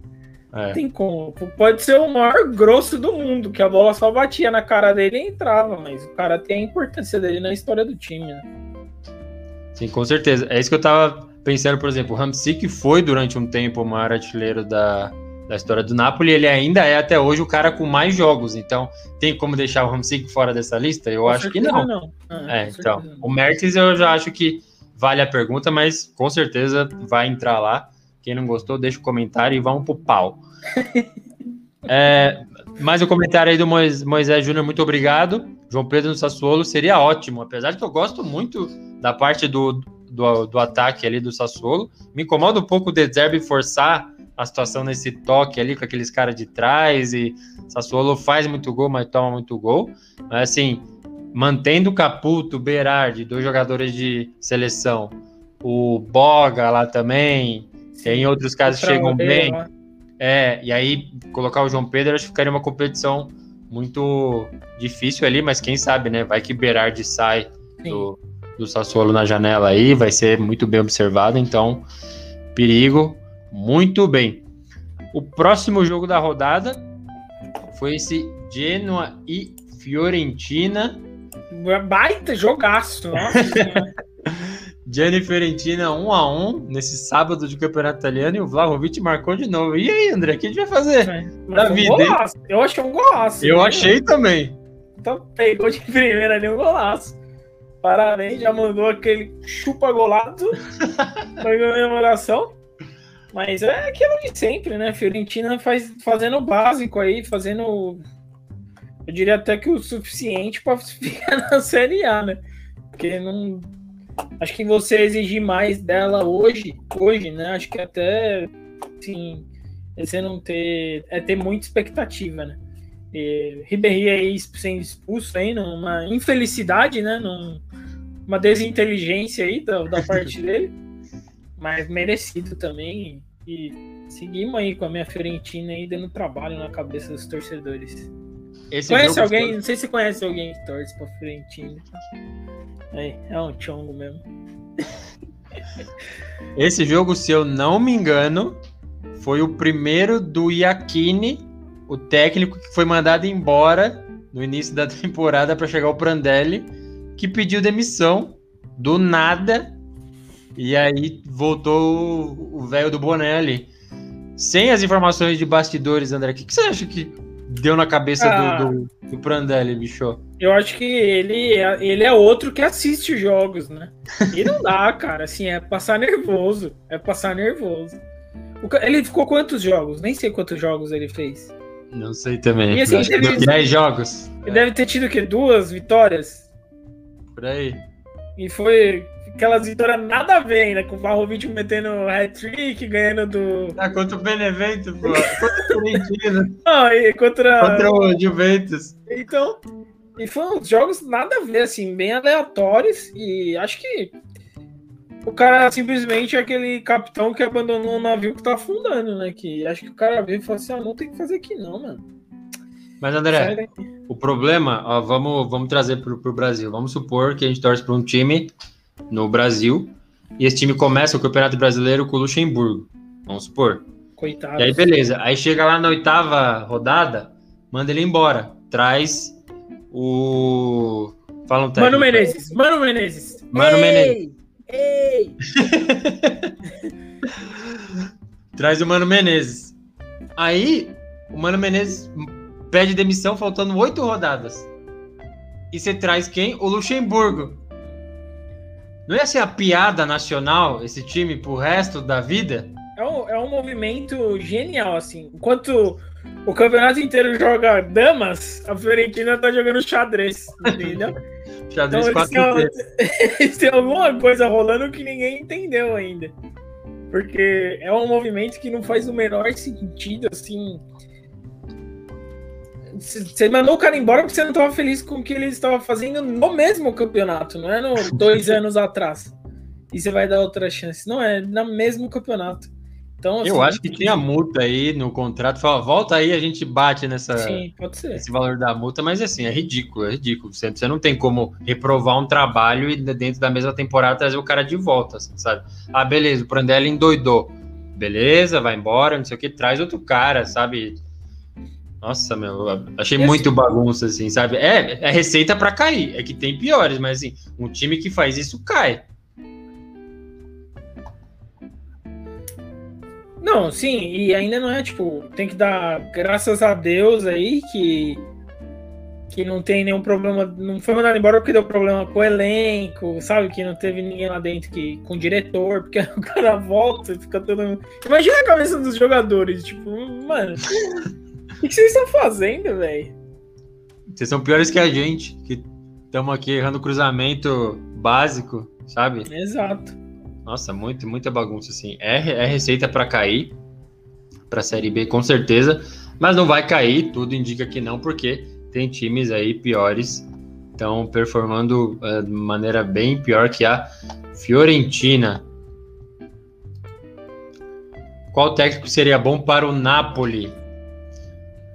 É. Não tem como. Pode ser o maior grosso do mundo, que a bola só batia na cara dele e entrava, mas o cara tem a importância dele na história do time, né? Sim, com certeza. É isso que eu tava pensando, por exemplo, o Ramsey, que foi durante um tempo o maior artilheiro da, da história do Napoli, ele ainda é até hoje o cara com mais jogos. Então, tem como deixar o Ramsey fora dessa lista? Eu com acho que não. não. Ah, é, então, não. o Mertens eu já acho que vale a pergunta, mas com certeza vai entrar lá. Quem não gostou, deixa o comentário e vamos pro pau. é, mais um comentário aí do Moisés Júnior, muito obrigado. João Pedro no Sassuolo seria ótimo, apesar de que eu gosto muito da parte do, do, do ataque ali do Sassuolo. Me incomoda um pouco o De Zerbi forçar a situação nesse toque ali com aqueles caras de trás e Sassuolo faz muito gol, mas toma muito gol. Mas assim, mantendo o Caputo, Berardi, dois jogadores de seleção, o Boga lá também, tem outros caras que chegam bem. Né? É, e aí colocar o João Pedro acho que ficaria uma competição muito difícil ali, mas quem sabe, né? Vai que Berardi sai do, do Sassuolo na janela aí, vai ser muito bem observado, então perigo. Muito bem. O próximo jogo da rodada foi esse Genoa e Fiorentina. Baita jogaço, nossa. Genoa e Fiorentina 1 a 1 nesse sábado de campeonato italiano e o Vlahovic marcou de novo. E aí, André, o que a gente vai fazer da um vida? Golaço. Eu achei um golaço. Eu né? achei também. Então pegou de primeira ali um golaço. Parabéns, já mandou aquele chupa golado para comemoração. Mas é aquilo de sempre, né? Fiorentina faz, fazendo o básico aí, fazendo. Eu diria até que o suficiente para ficar na Série A, né? Porque não. Acho que você exigir mais dela hoje, hoje, né? Acho que até, assim, você não ter. É ter muita expectativa, né? E, Ribéry aí sendo expulso aí, numa infelicidade, né? Num, uma desinteligência aí da, da parte dele mas merecido também. E seguimos aí com a minha Fiorentina aí dando trabalho na cabeça dos torcedores. Esse conhece alguém? Foi... Não sei se conhece alguém que torce pra Fiorentina. É, é um chongo mesmo. Esse jogo, se eu não me engano, foi o primeiro do Iacchini, o técnico que foi mandado embora no início da temporada para chegar o Prandelli, que pediu demissão do nada e aí voltou o velho do boné ali. Sem as informações de bastidores, André, o que, que, você acha que deu na cabeça ah, do, do, do Prandelli, bicho? Eu acho que ele, é, ele é outro que assiste jogos, né? E não dá, cara. Assim, é passar nervoso. É passar nervoso. Ele ficou quantos jogos? Nem sei quantos jogos ele fez. Não sei também. E, assim, teve, 10 jogos. Ele é. deve ter tido o quê? Duas vitórias? Por aí. E foi aquelas vitórias nada a ver ainda, com o Barrovic metendo hat-trick, ganhando do... Ah, contra o Benevento, pô. contra o Corinthians. Não, e contra... Contra o Juventus. Então, e foram uns jogos nada a ver, assim, bem aleatórios, e acho que o cara simplesmente é aquele capitão que abandonou um navio que tá afundando, né? Que acho que o cara veio e falou assim: ah, não tem que fazer aqui, não, mano. Mas, André, o problema, ó, vamos, vamos trazer pro, pro Brasil. Vamos supor que a gente torce para um time no Brasil e esse time começa o Campeonato Brasileiro com o Luxemburgo. Vamos supor. Coitado. E aí, beleza. Aí chega lá na oitava rodada, manda ele embora. Traz o. Fala um técnico. Mano Menezes. Mano Menezes. Mano Ei! Menezes. Ei! Traz o Mano Menezes. Aí, o Mano Menezes pede demissão faltando oito rodadas. E você traz quem? O Luxemburgo. Não ia ser a piada nacional esse time pro resto da vida? É um, é um movimento genial, assim. Enquanto o campeonato inteiro joga damas, a Fiorentina tá jogando xadrez, entendeu? Xadrez então, 4 eles, têm, alguma coisa rolando que ninguém entendeu ainda. Porque é um movimento que não faz o menor sentido, assim. Você mandou o cara embora porque você não estava feliz com o que ele estava fazendo no mesmo campeonato, não é no dois anos atrás. E você vai dar outra chance. Não, é no mesmo campeonato. Então, assim, eu acho que tinha multa aí no contrato. Fala, volta aí, a gente bate nessa, Sim, pode ser. esse valor da multa, mas assim, é ridículo, é ridículo. Você, você não tem como reprovar um trabalho e dentro da mesma temporada trazer o cara de volta, assim, sabe? Ah, beleza, o Prandelli endoidou. Beleza, vai embora, não sei o que, traz outro cara, sabe? Nossa, meu, achei muito assim, bagunça, assim, sabe? É, é receita para cair. É que tem piores, mas assim, um time que faz isso cai. Não, sim, e ainda não é tipo, tem que dar graças a Deus aí que que não tem nenhum problema, não foi mandado embora porque deu problema com o elenco, sabe? Que não teve ninguém lá dentro que com o diretor, porque o cara volta e fica todo. Imagina a cabeça dos jogadores, tipo, mano, o que vocês estão fazendo, velho? Vocês são piores que a gente, que estamos aqui errando cruzamento básico, sabe? Exato. Nossa, muito, muita bagunça, assim. É, é receita para cair para Série B, com certeza. Mas não vai cair, tudo indica que não, porque tem times aí piores. Estão performando uh, de maneira bem pior que a Fiorentina. Qual técnico seria bom para o Napoli?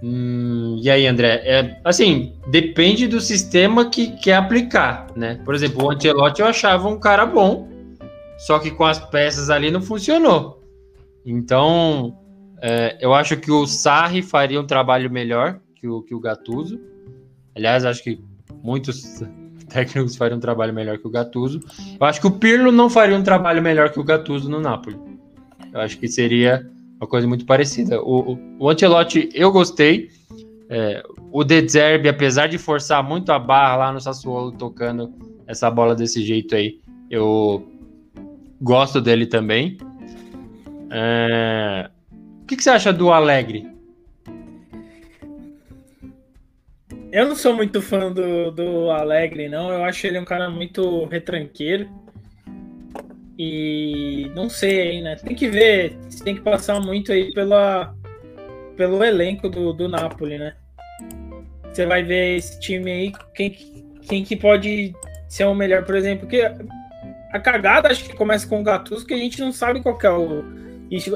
Hum, e aí, André? É, assim, depende do sistema que quer aplicar, né? Por exemplo, o Ancelotti eu achava um cara bom, só que com as peças ali não funcionou. Então, é, eu acho que o Sarri faria um trabalho melhor que o, que o Gattuso. Aliás, acho que muitos técnicos fariam um trabalho melhor que o Gattuso. Eu acho que o Pirlo não faria um trabalho melhor que o Gattuso no Napoli. Eu acho que seria uma coisa muito parecida. O, o, o Ancelotti eu gostei. É, o De Zerbi, apesar de forçar muito a barra lá no Sassuolo tocando essa bola desse jeito aí, eu Gosto dele também. É... O que, que, você acha do Alegre? Eu não sou muito fã do, do Alegre, não. Eu acho ele um cara muito retranqueiro. E não sei aí, né? Tem que ver. Tem que passar muito aí pela, pelo elenco do, do Napoli, né? Você vai ver esse time aí, quem, quem que pode ser o melhor, por exemplo. Que a cagada acho que começa com o Gattuso, que a gente não sabe qual é o.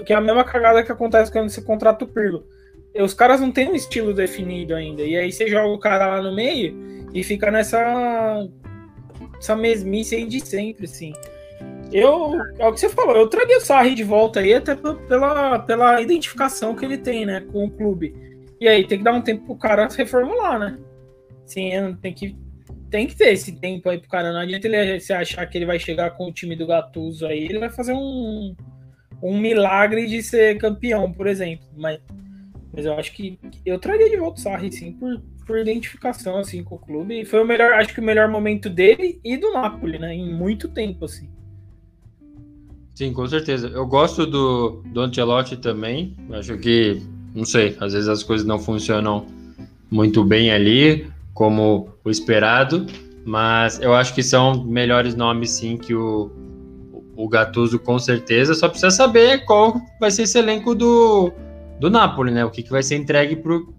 Que é a mesma cagada que acontece quando você contrata o Pirlo. Os caras não têm um estilo definido ainda. E aí você joga o cara lá no meio e fica nessa. essa mesmice aí de sempre, assim. Eu. É o que você falou, eu traria o Sarri de volta aí, até pela, pela identificação que ele tem, né, com o clube. E aí tem que dar um tempo pro cara se reformular, né? Sim, tem que tem que ter esse tempo aí pro cara. Não adianta ele se achar que ele vai chegar com o time do Gattuso aí, ele vai fazer um, um milagre de ser campeão, por exemplo. Mas Mas eu acho que eu traria de volta o Sarri, sim, por, por identificação, assim, com o clube. E foi o melhor, acho que o melhor momento dele e do Napoli, né? Em muito tempo, assim. Sim, com certeza. Eu gosto do, do Ancelotti também. Acho que, não sei, às vezes as coisas não funcionam muito bem ali, como o esperado, mas eu acho que são melhores nomes, sim, que o, o Gattuso, com certeza. Só precisa saber qual vai ser esse elenco do, do Napoli, né? O que, que vai ser entregue para o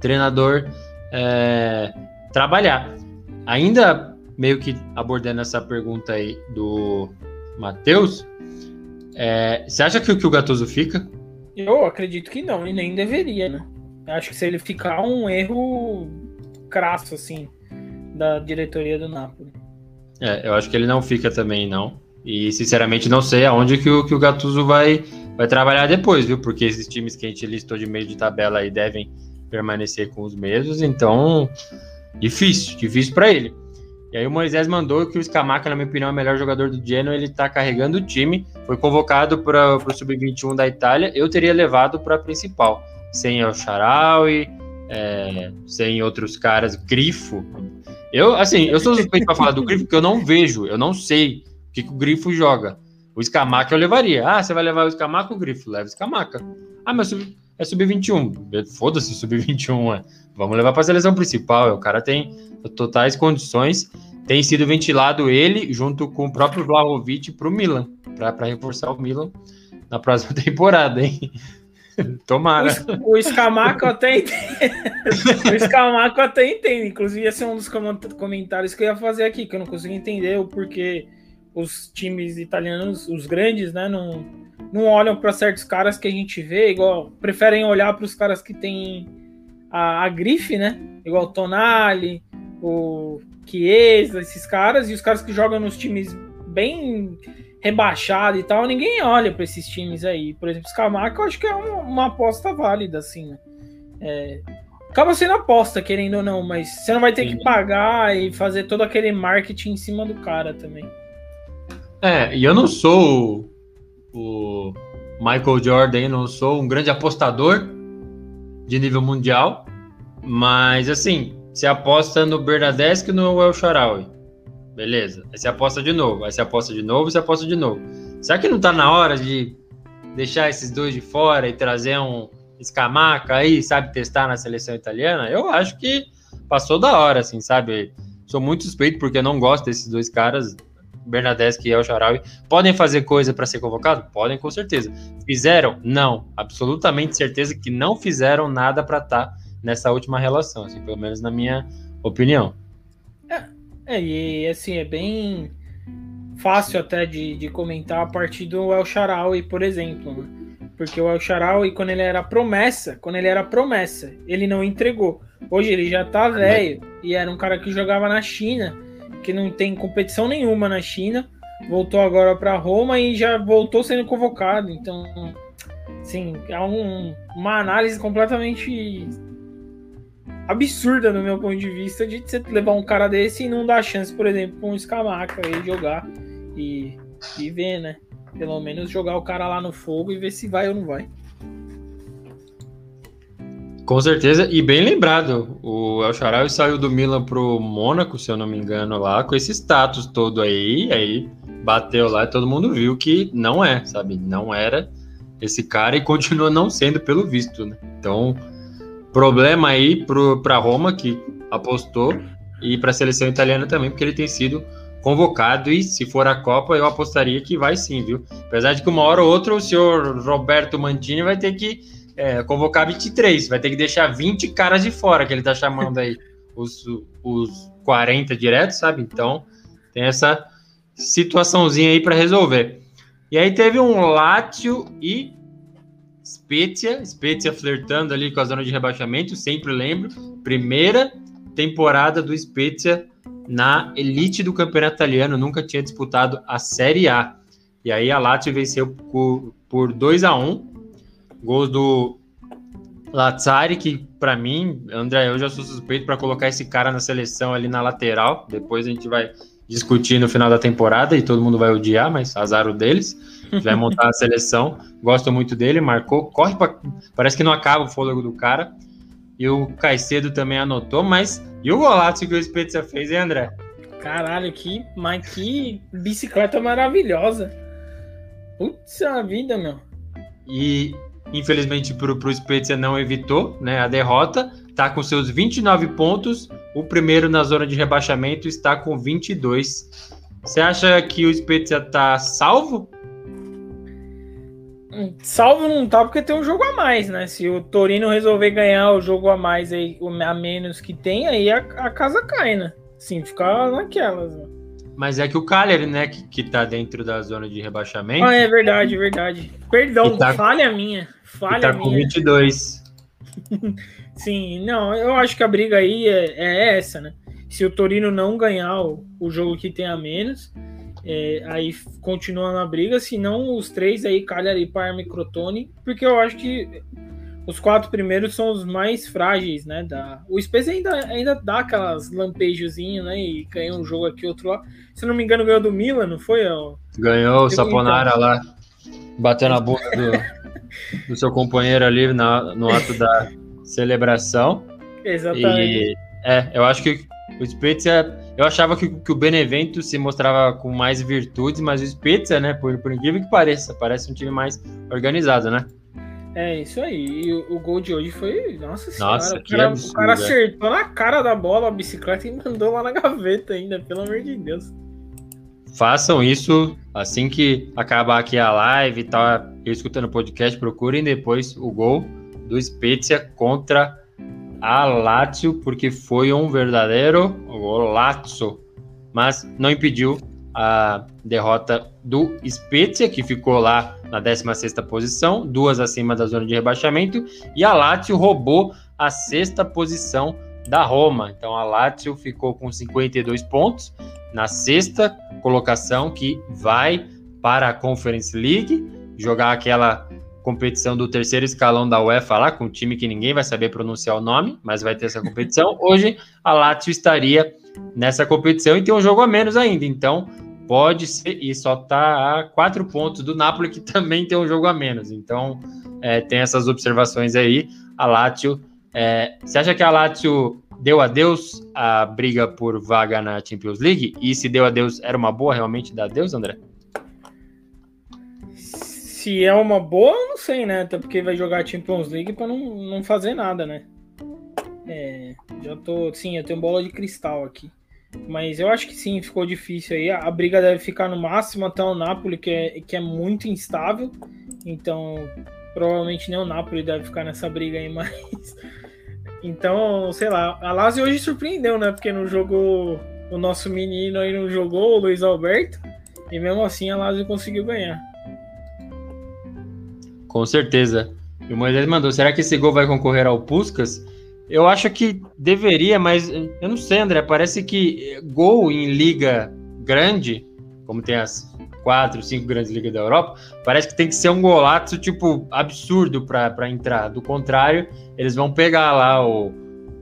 treinador é, trabalhar. Ainda meio que abordando essa pergunta aí do Matheus, é, você acha que, que o Gattuso fica? Eu acredito que não, e nem deveria, né? Acho que se ele ficar, um erro crasso, assim, da diretoria do Napoli. É, eu acho que ele não fica também, não. E, sinceramente, não sei aonde que o, que o Gattuso vai, vai trabalhar depois, viu? Porque esses times que a gente listou de meio de tabela aí devem permanecer com os mesmos, então difícil, difícil para ele. E aí o Moisés mandou que o Scamaca, na minha opinião, é o melhor jogador do Genoa, ele tá carregando o time, foi convocado para o Sub-21 da Itália, eu teria levado para a principal, sem o Charaui, é, sem outros caras, Grifo. Eu, assim, eu sou suspeito para falar do Grifo, porque eu não vejo, eu não sei o que, que o Grifo joga. O Scamaca eu levaria. Ah, você vai levar o Scamaca ou o Grifo? Leva o Scamaca. Ah, mas é sub-21. Foda-se sub-21, é. Vamos levar para a seleção principal. O cara tem totais condições. Tem sido ventilado ele junto com o próprio Vlahovic para o Milan, para reforçar o Milan na próxima temporada, hein? Tomara. O, o Scamaco até entende. o Scamaco até entende. Inclusive, esse é um dos comentários que eu ia fazer aqui, que eu não consigo entender o porquê os times italianos, os grandes, né, não, não olham para certos caras que a gente vê, igual preferem olhar para os caras que têm a, a grife, né? Igual o Tonali, o Chiesa, esses caras, e os caras que jogam nos times bem rebaixados e tal, ninguém olha para esses times aí. Por exemplo, Scamaca, eu acho que é uma, uma aposta válida, assim, né? É, acaba sendo aposta, querendo ou não, mas você não vai ter Sim. que pagar e fazer todo aquele marketing em cima do cara também. É, e eu não sou o Michael Jordan, não sou um grande apostador de nível mundial, mas assim, você aposta no Bernadeschi e no El Sharawi. Beleza. Aí você aposta de novo, aí você aposta de novo, você aposta de novo. Será que não tá na hora de deixar esses dois de fora e trazer um escamaca aí, sabe, testar na seleção italiana? Eu acho que passou da hora, assim, sabe? Sou muito suspeito porque eu não gosto desses dois caras Bernadeschi e El Sharawi podem fazer coisa para ser convocado? Podem, com certeza. Fizeram? Não. Absolutamente certeza que não fizeram nada para estar tá nessa última relação, assim, pelo menos na minha opinião. É, é, e assim, é bem fácil até de, de comentar a partir do El Sharawi, por exemplo, né? Porque o El Sharawi, quando ele era promessa, quando ele era promessa, ele não entregou. Hoje ele já tá velho e era um cara que jogava na China que não tem competição nenhuma na China, voltou agora para Roma e já voltou sendo convocado. Então, sim, é um, uma análise completamente absurda no meu ponto de vista de você levar um cara desse e não dar chance, por exemplo, para um Scamaca aí jogar e, e ver, né? Pelo menos jogar o cara lá no fogo e ver se vai ou não vai. Com certeza, e bem lembrado, o El Shaarawy saiu do Milan pro Mônaco, se eu não me engano, lá, com esse status todo aí, aí bateu lá e todo mundo viu que não é, sabe? Não era esse cara e continua não sendo pelo visto, né? Então, problema aí pro, pra Roma, que apostou, e para a seleção italiana também, porque ele tem sido convocado e se for a Copa, eu apostaria que vai sim, viu? Apesar de que uma hora ou outra o senhor Roberto Mantini vai ter que é, convocar 23, vai ter que deixar 20 caras de fora, que ele tá chamando aí os, os 40 diretos, sabe? Então, tem essa situaçãozinha aí para resolver. E aí teve um Lazio e Spezia, Spezia flertando ali com a zona de rebaixamento, sempre lembro, primeira temporada do Spezia na elite do campeonato italiano, nunca tinha disputado a Série A. E aí a Lazio venceu por, por 2 a 1 Gols do Lazzari, que para mim, André, eu já sou suspeito para colocar esse cara na seleção ali na lateral. Depois a gente vai discutir no final da temporada e todo mundo vai odiar, mas azar o deles. vai montar a seleção. Gosto muito dele, marcou, corre pra, parece que não acaba o fôlego do cara. E o Caicedo também anotou, mas e o golaço que o Spezia fez, hein, André? Caralho, que, mas que bicicleta maravilhosa. Putz, a vida, meu. E infelizmente pro, pro Spezia não evitou, né, a derrota. Tá com seus 29 pontos. O primeiro na zona de rebaixamento está com 22. Você acha que o Spezia tá salvo? Salvo não tá porque tem um jogo a mais, né? Se o Torino resolver ganhar o jogo a mais aí, a menos que tem, aí a, a casa cai, né? Sim, ficar naquelas. Né? Mas é que o Cagliari, né, que, que tá dentro da zona de rebaixamento. Ah, é verdade, verdade. Perdão, tá, falha minha. Falha tá minha. com 22. Sim, não, eu acho que a briga aí é, é essa, né? Se o Torino não ganhar o, o jogo que tem a menos, é, aí continua na briga. Se não, os três aí, Cagliari, Parma e Crotone, porque eu acho que os quatro primeiros são os mais frágeis, né? Da... O Spezia ainda, ainda dá aquelas lampejozinhos, né? E ganhou um jogo aqui, outro lá. Se não me engano, ganhou do Milan, não foi? Ganhou o Saponara lá, bateu na bunda do, do seu companheiro ali na, no ato da celebração. Exatamente. E, é, eu acho que o Spezia, eu achava que, que, o Benevento se mostrava com mais virtudes, mas o Spezia, né, por, por incrível que pareça, parece um time mais organizado, né? É, isso aí. E o, o gol de hoje foi. Nossa senhora. Nossa, o, cara, o cara acertou na cara da bola a bicicleta e mandou lá na gaveta ainda, pelo amor de Deus. Façam isso assim que acabar aqui a live e tá escutando o podcast, procurem depois o gol do Spezia contra a Lazio, porque foi um verdadeiro golaço, mas não impediu a derrota do Spezia, que ficou lá na 16ª posição, duas acima da zona de rebaixamento, e a Lazio roubou a sexta posição da Roma. Então a Lazio ficou com 52 pontos na sexta colocação, que vai para a Conference League, jogar aquela competição do terceiro escalão da UEFA lá, com um time que ninguém vai saber pronunciar o nome, mas vai ter essa competição. Hoje a Lazio estaria nessa competição e tem um jogo a menos ainda, então pode ser, e só está a quatro pontos do Napoli, que também tem um jogo a menos. Então é, tem essas observações aí. A Lazio, é, você acha que a Lazio deu adeus à briga por vaga na Champions League? E se deu adeus, era uma boa realmente dar adeus, André? Se é uma boa, não sei, né? Até porque vai jogar Champions League para não, não fazer nada, né? É, já tô. Sim, eu tenho bola de cristal aqui. Mas eu acho que sim, ficou difícil aí. A briga deve ficar no máximo até o Napoli, que é, que é muito instável. Então, provavelmente nem o Napoli deve ficar nessa briga aí, mas. Então, sei lá. A Lazio hoje surpreendeu, né? Porque não jogou. O nosso menino aí não jogou, o Luiz Alberto. E mesmo assim a Lazio conseguiu ganhar. Com certeza. E o Moisés mandou: será que esse gol vai concorrer ao Puskas? Eu acho que deveria, mas eu não sei, André. Parece que gol em liga grande, como tem as quatro, cinco grandes ligas da Europa, parece que tem que ser um golaço, tipo, absurdo para entrar. Do contrário, eles vão pegar lá o,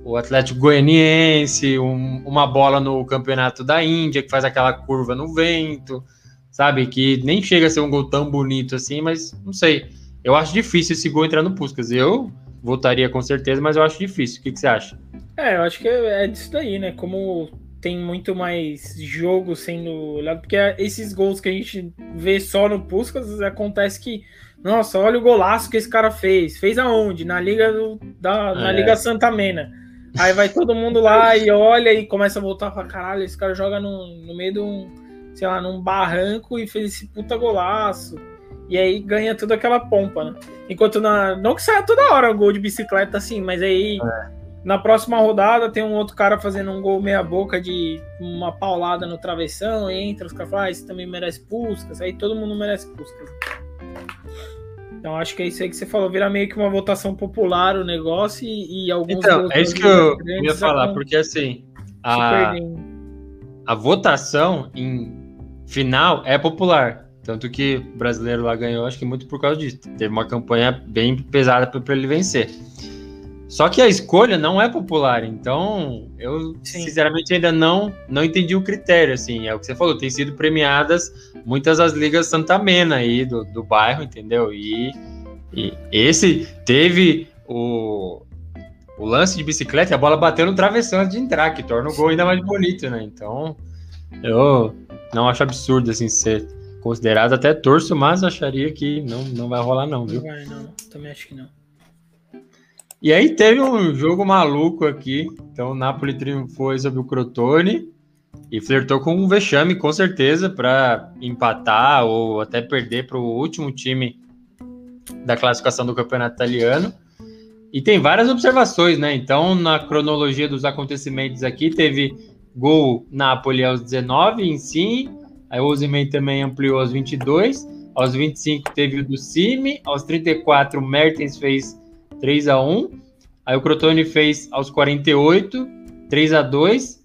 o Atlético Goianiense, um, uma bola no campeonato da Índia, que faz aquela curva no vento, sabe? Que nem chega a ser um gol tão bonito assim, mas não sei. Eu acho difícil esse gol entrar no Puskas. Eu votaria com certeza, mas eu acho difícil. O que, que você acha? É, eu acho que é disso daí, né? Como tem muito mais jogo sendo olhado, porque esses gols que a gente vê só no Puskas, acontece que, nossa, olha o golaço que esse cara fez. Fez aonde? Na Liga do, da, na é. Liga Santa Mena. Aí vai todo mundo lá e olha e começa a voltar para caralho, esse cara joga no, no meio de um, sei lá, num barranco e fez esse puta golaço. E aí ganha toda aquela pompa, né? Enquanto na. Não que saia toda hora o gol de bicicleta assim, mas aí é. na próxima rodada tem um outro cara fazendo um gol meia-boca de uma paulada no travessão, e entra, os caras falam, ah, esse também merece Puskas, aí todo mundo merece Puskas. Então acho que é isso aí que você falou, vira meio que uma votação popular o negócio e, e alguns. Então, é isso que eu ia falar, porque assim. A, a votação em final é popular. Tanto que o brasileiro lá ganhou, acho que muito por causa disso. Teve uma campanha bem pesada para ele vencer. Só que a escolha não é popular, então eu Sim. sinceramente ainda não não entendi o critério, assim, é o que você falou, tem sido premiadas muitas das ligas Santa Mena aí do, do bairro, entendeu? E, e esse teve o, o lance de bicicleta e a bola bateu no travessão antes de entrar, que torna o gol ainda mais bonito, né? Então, eu não acho absurdo, assim, ser considerado até torço, mas acharia que não, não vai rolar não, viu? Não vai, não. Também acho que não. E aí teve um jogo maluco aqui. Então o Napoli triunfou sobre o Crotone e flertou com um vexame, com certeza, para empatar ou até perder para o último time da classificação do campeonato italiano. E tem várias observações, né? Então, na cronologia dos acontecimentos aqui, teve gol Napoli aos 19 em si, aí o Osimhen também ampliou aos 22, aos 25 teve o do Cime, aos 34 o Mertens fez 3 a 1 Aí o Crotone fez aos 48, 3 a 2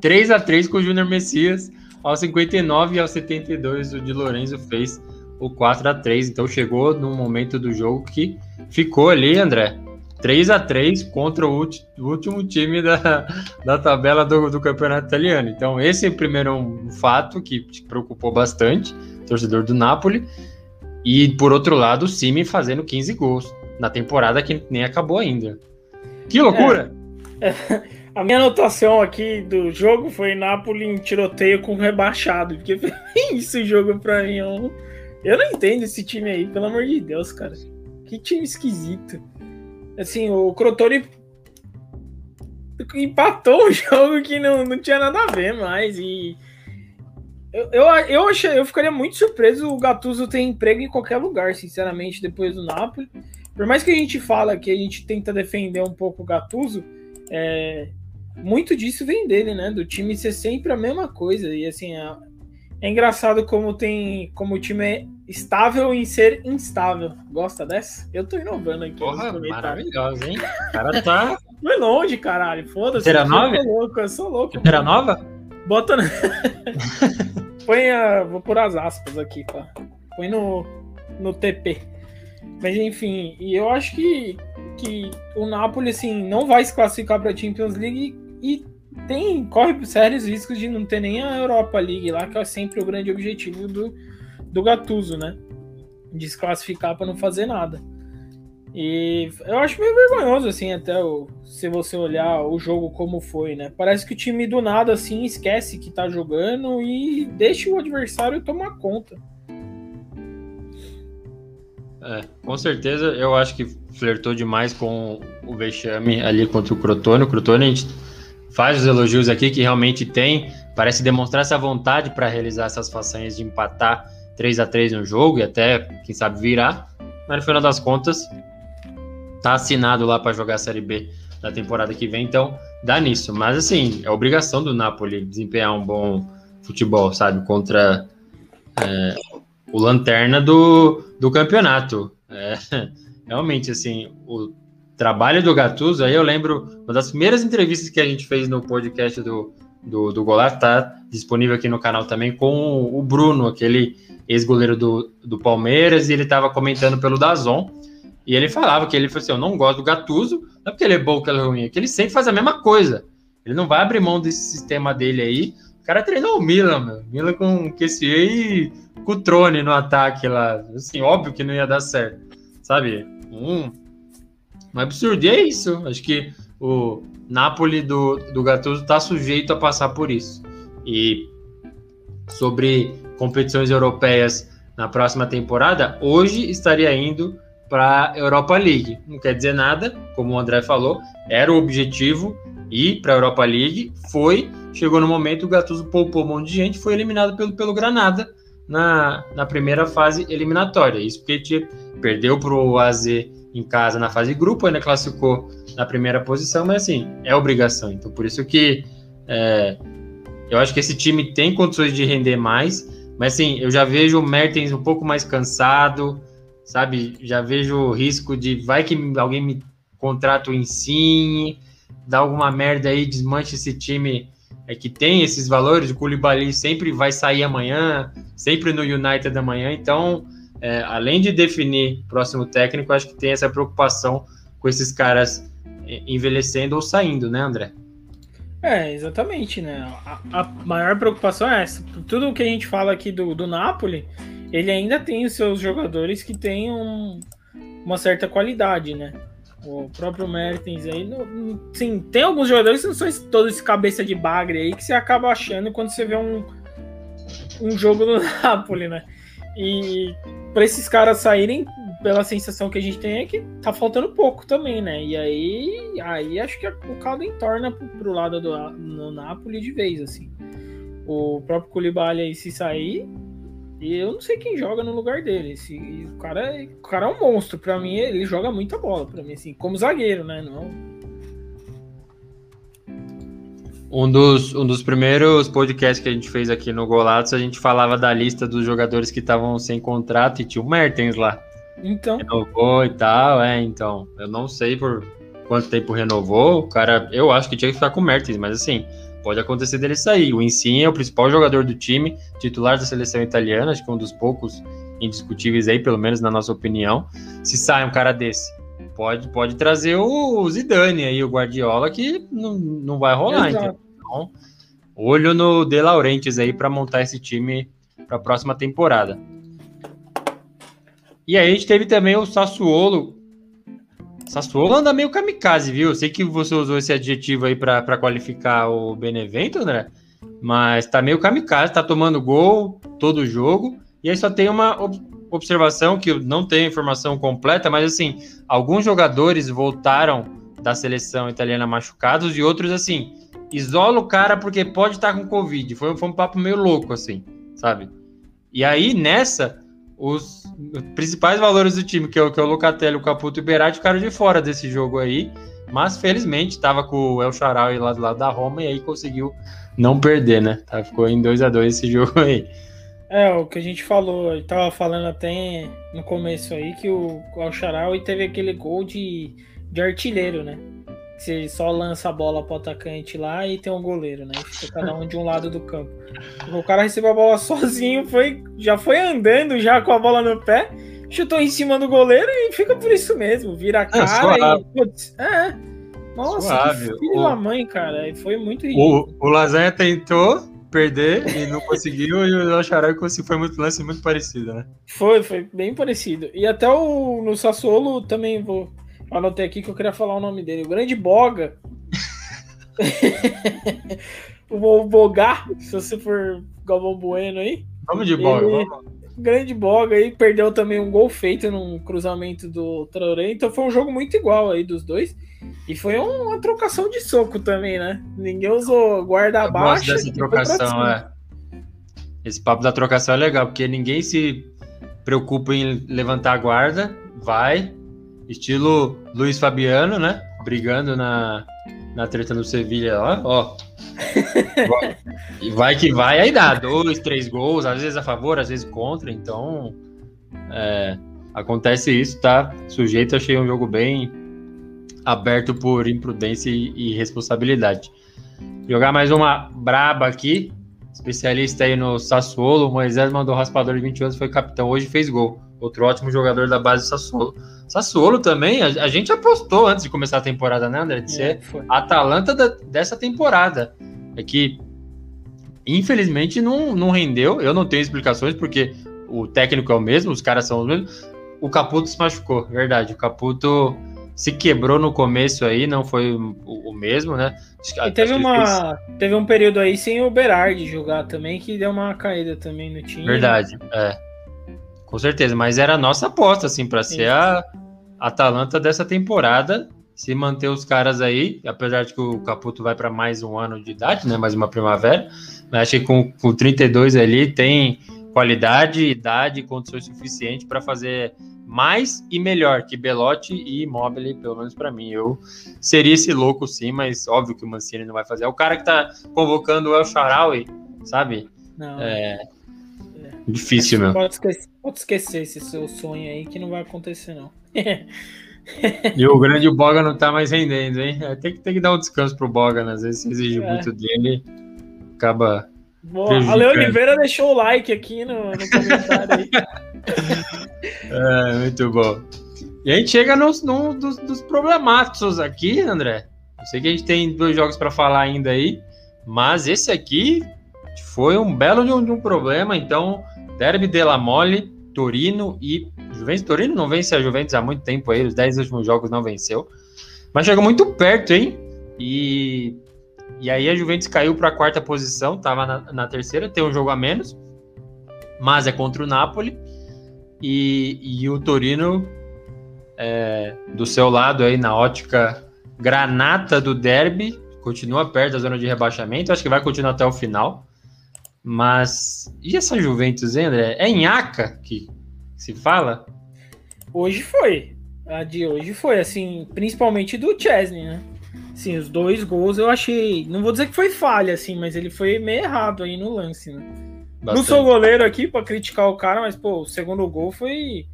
3 a 3 com o Júnior Messias. Aos 59 e aos 72 o Di Lorenzo fez o 4 a 3 Então chegou num momento do jogo que ficou ali, André, 3 a 3 contra o, último time da, da tabela do, do campeonato italiano. Então, esse é o primeiro um fato que preocupou bastante, torcedor do Napoli. E por outro lado, o Simi fazendo 15 gols na temporada que nem acabou ainda. Que loucura! É. A minha anotação aqui do jogo foi Napoli em tiroteio com rebaixado. Porque esse jogo pra mim. Eu, eu não entendo esse time aí, pelo amor de Deus, cara. Que time esquisito. Assim, o Crotone empatou um jogo que não, não tinha nada a ver mais. E eu, eu, eu, achei, eu ficaria muito surpreso o Gattuso ter emprego em qualquer lugar, sinceramente, depois do Napoli. Por mais que a gente fala que a gente tenta defender um pouco o Gattuso, é, muito disso vem dele, né? Do time ser sempre a mesma coisa. E assim, é engraçado como tem. como o time é estável em ser instável. Gosta dessa? Eu tô inovando aqui. Porra, maravilhoso, hein? O cara tá. Foi longe, caralho. Foda-se. Nova? Eu sou louco, eu sou louco. Será nova? Bota. Põe a. Vou pôr as aspas aqui, pá. Põe no, no TP. Mas enfim, e eu acho que, que o Napoli assim, não vai se classificar para a Champions League e tem corre sérios riscos de não ter nem a Europa League lá, que é sempre o grande objetivo do, do Gattuso, né? De se classificar para não fazer nada. E eu acho meio vergonhoso, assim, até o, se você olhar o jogo como foi, né? Parece que o time do nada, assim, esquece que tá jogando e deixa o adversário tomar conta. É, com certeza, eu acho que flertou demais com o vexame ali contra o Crotone. O Crotone, a gente faz os elogios aqui que realmente tem, parece demonstrar essa vontade para realizar essas façanhas de empatar 3 a 3 no jogo e até, quem sabe, virar. Mas no final das contas, tá assinado lá para jogar a Série B da temporada que vem, então dá nisso. Mas assim, é obrigação do Napoli desempenhar um bom futebol, sabe? Contra é, o lanterna do, do campeonato. É, realmente, assim, o trabalho do Gattuso, aí eu lembro, uma das primeiras entrevistas que a gente fez no podcast do, do, do tá disponível aqui no canal também, com o Bruno, aquele ex-goleiro do, do Palmeiras, e ele estava comentando pelo Dazon, e ele falava que ele falou assim, eu não gosto do Gattuso, não é porque ele é bom que ele é ruim, é que ele sempre faz a mesma coisa. Ele não vai abrir mão desse sistema dele aí. O cara treinou o Milan, meu. Milan com Kessier e com o Trone no ataque lá. Assim, óbvio que não ia dar certo, sabe? Um, um absurdo. E é isso. Acho que o Napoli do, do Gattuso está sujeito a passar por isso. E sobre competições europeias na próxima temporada, hoje estaria indo para a Europa League. Não quer dizer nada, como o André falou, era o objetivo ir para a Europa League, foi, chegou no momento, o Gattuso poupou um monte de gente, foi eliminado pelo, pelo Granada, na, na primeira fase eliminatória. Isso porque tinha, perdeu para o AZ em casa na fase grupo, ainda classificou na primeira posição, mas assim, é obrigação. Então, por isso que é, eu acho que esse time tem condições de render mais, mas assim, eu já vejo o Mertens um pouco mais cansado, sabe? Já vejo o risco de vai que alguém me contrata o Insigne, dá alguma merda aí, desmanche esse time é que tem esses valores, o Koulibaly sempre vai sair amanhã, sempre no United amanhã, então, é, além de definir próximo técnico, acho que tem essa preocupação com esses caras envelhecendo ou saindo, né, André? É, exatamente, né? A, a maior preocupação é essa. Tudo que a gente fala aqui do, do Napoli, ele ainda tem os seus jogadores que têm um, uma certa qualidade, né? O próprio Mertens aí, sim, tem alguns jogadores que não são todos esse cabeça de bagre aí que você acaba achando quando você vê um, um jogo do Napoli, né? E para esses caras saírem, pela sensação que a gente tem é que tá faltando pouco também, né? E aí, aí acho que o caldo entorna pro, pro lado do no Napoli de vez, assim. O próprio Koulibaly aí se sair, e eu não sei quem joga no lugar dele. Esse, o, cara, é, o cara é um monstro. Para mim, ele joga muita bola. para mim, assim, como zagueiro, né? Não, um dos, um dos primeiros podcasts que a gente fez aqui no Golatos, a gente falava da lista dos jogadores que estavam sem contrato e tinha o Mertens lá. Então. Renovou e tal, é, então. Eu não sei por quanto tempo renovou. O cara, eu acho que tinha que ficar com o Mertens, mas assim, pode acontecer dele sair. O Insigne é o principal jogador do time, titular da seleção italiana, acho que é um dos poucos indiscutíveis aí, pelo menos na nossa opinião. Se sai um cara desse, pode, pode trazer o Zidane aí, o Guardiola, que não, não vai rolar. Então, olho no De Laurentiis aí para montar esse time para a próxima temporada. E aí a gente teve também o Sassuolo. Sassuolo anda meio kamikaze, viu? Eu sei que você usou esse adjetivo aí para qualificar o Benevento, André. Mas tá meio kamikaze, tá tomando gol todo jogo. E aí só tem uma observação que eu não tenho informação completa, mas assim, alguns jogadores voltaram da seleção italiana machucados e outros assim, isola o cara porque pode estar com Covid. Foi, foi um papo meio louco, assim, sabe? E aí, nessa, os principais valores do time, que é o, que é o Locatelli, o Caputo e o Berardi, ficaram de fora desse jogo aí. Mas felizmente estava com o El Charal lá do lado da Roma e aí conseguiu não perder, né? Tá, ficou em 2 a 2 esse jogo aí. É, o que a gente falou, eu tava falando até no começo aí que o Al-Sharawi teve aquele gol de, de artilheiro, né? Você só lança a bola pro atacante lá e tem um goleiro, né? Fica cada um de um lado do campo. O cara recebeu a bola sozinho, foi, já foi andando já com a bola no pé, chutou em cima do goleiro e fica por isso mesmo. Vira a cara é, e. Putz, é. Nossa, Suave. que filho o... da mãe, cara. Foi muito ridículo. O, o Lasanha tentou, perder e não conseguiu, e o Acharai conseguiu. Foi muito lance muito parecido, né? Foi, foi bem parecido. E até o no Sassuolo também vou. Anotei aqui que eu queria falar o nome dele. O grande Boga. o Bogar, se você for Galvão Bueno aí. Vamos de Boga, ele... vamos grande boga aí, perdeu também um gol feito num cruzamento do Traoré, então foi um jogo muito igual aí dos dois. E foi uma trocação de soco também, né? Ninguém usou guarda baixa. dessa trocação, é. Esse papo da trocação é legal, porque ninguém se preocupa em levantar a guarda, vai, estilo Luiz Fabiano, né? Brigando na, na treta no Sevilha lá, ó. e vai que vai, aí dá dois, três gols, às vezes a favor, às vezes contra, então é, acontece isso, tá? Sujeito, achei um jogo bem aberto por imprudência e, e responsabilidade. Jogar mais uma braba aqui, especialista aí no Sassuolo, Moisés mandou raspador de 20 anos, foi capitão, hoje fez gol. Outro ótimo jogador da base do Sassuolo. Sassuolo também, a, a, gente apostou antes de começar a temporada, né, André? De ser é, a Atalanta da, dessa temporada. É que, infelizmente, não, não rendeu. Eu não tenho explicações, porque o técnico é o mesmo, os caras são os mesmos. O Caputo se machucou, verdade. O Caputo se quebrou no começo aí, não foi o, mesmo, né? E teve, uma, teve um período aí sem o Berardi jogar também, que deu uma caída também no time. Verdade, é. Com certeza, mas era a nossa aposta, assim, para ser a Atalanta dessa temporada, se manter os caras aí, apesar de que o Caputo vai para mais um ano de idade, né, mais uma primavera, mas acho que com, com 32 ali tem qualidade, idade e condições suficientes para fazer mais e melhor que Belotti e Immobile, pelo menos para mim. Eu seria esse louco sim, mas óbvio que o Mancini não vai fazer. É o cara que tá convocando o El Sharawi, sabe? Não. É, Difícil, meu. Pode esquecer, pode esquecer esse seu sonho aí que não vai acontecer, não. e o grande Boga não tá mais rendendo, hein? É, tem, que, tem que dar um descanso pro Boga, né? Às vezes se exige é. muito dele, acaba. Boa. A Leo Oliveira deixou o like aqui no, no comentário aí. é, muito bom. E a gente chega nos, num dos, dos problemáticos aqui, André. Eu sei que a gente tem dois jogos para falar ainda aí, mas esse aqui foi um belo de um, de um problema. Então, Derby de la Mole, Torino e Juventus. Torino não vence a Juventus há muito tempo aí, os 10 últimos jogos não venceu. Mas chegou muito perto, hein? E, e aí a Juventus caiu para a quarta posição, estava na, na, terceira, tem um jogo a menos, mas é contra o Napoli. E, e o Torino, é, do seu lado aí na ótica granata do derby, continua perto da zona de rebaixamento, acho que vai continuar até o final. Mas e essa Juventus, hein, André? É Aca que se fala? Hoje foi. A de hoje foi, assim, principalmente do Chesney, né? Sim, os dois gols eu achei. Não vou dizer que foi falha, assim, mas ele foi meio errado aí no lance, né? Bastante. Não sou goleiro aqui para criticar o cara, mas, pô, o segundo gol foi.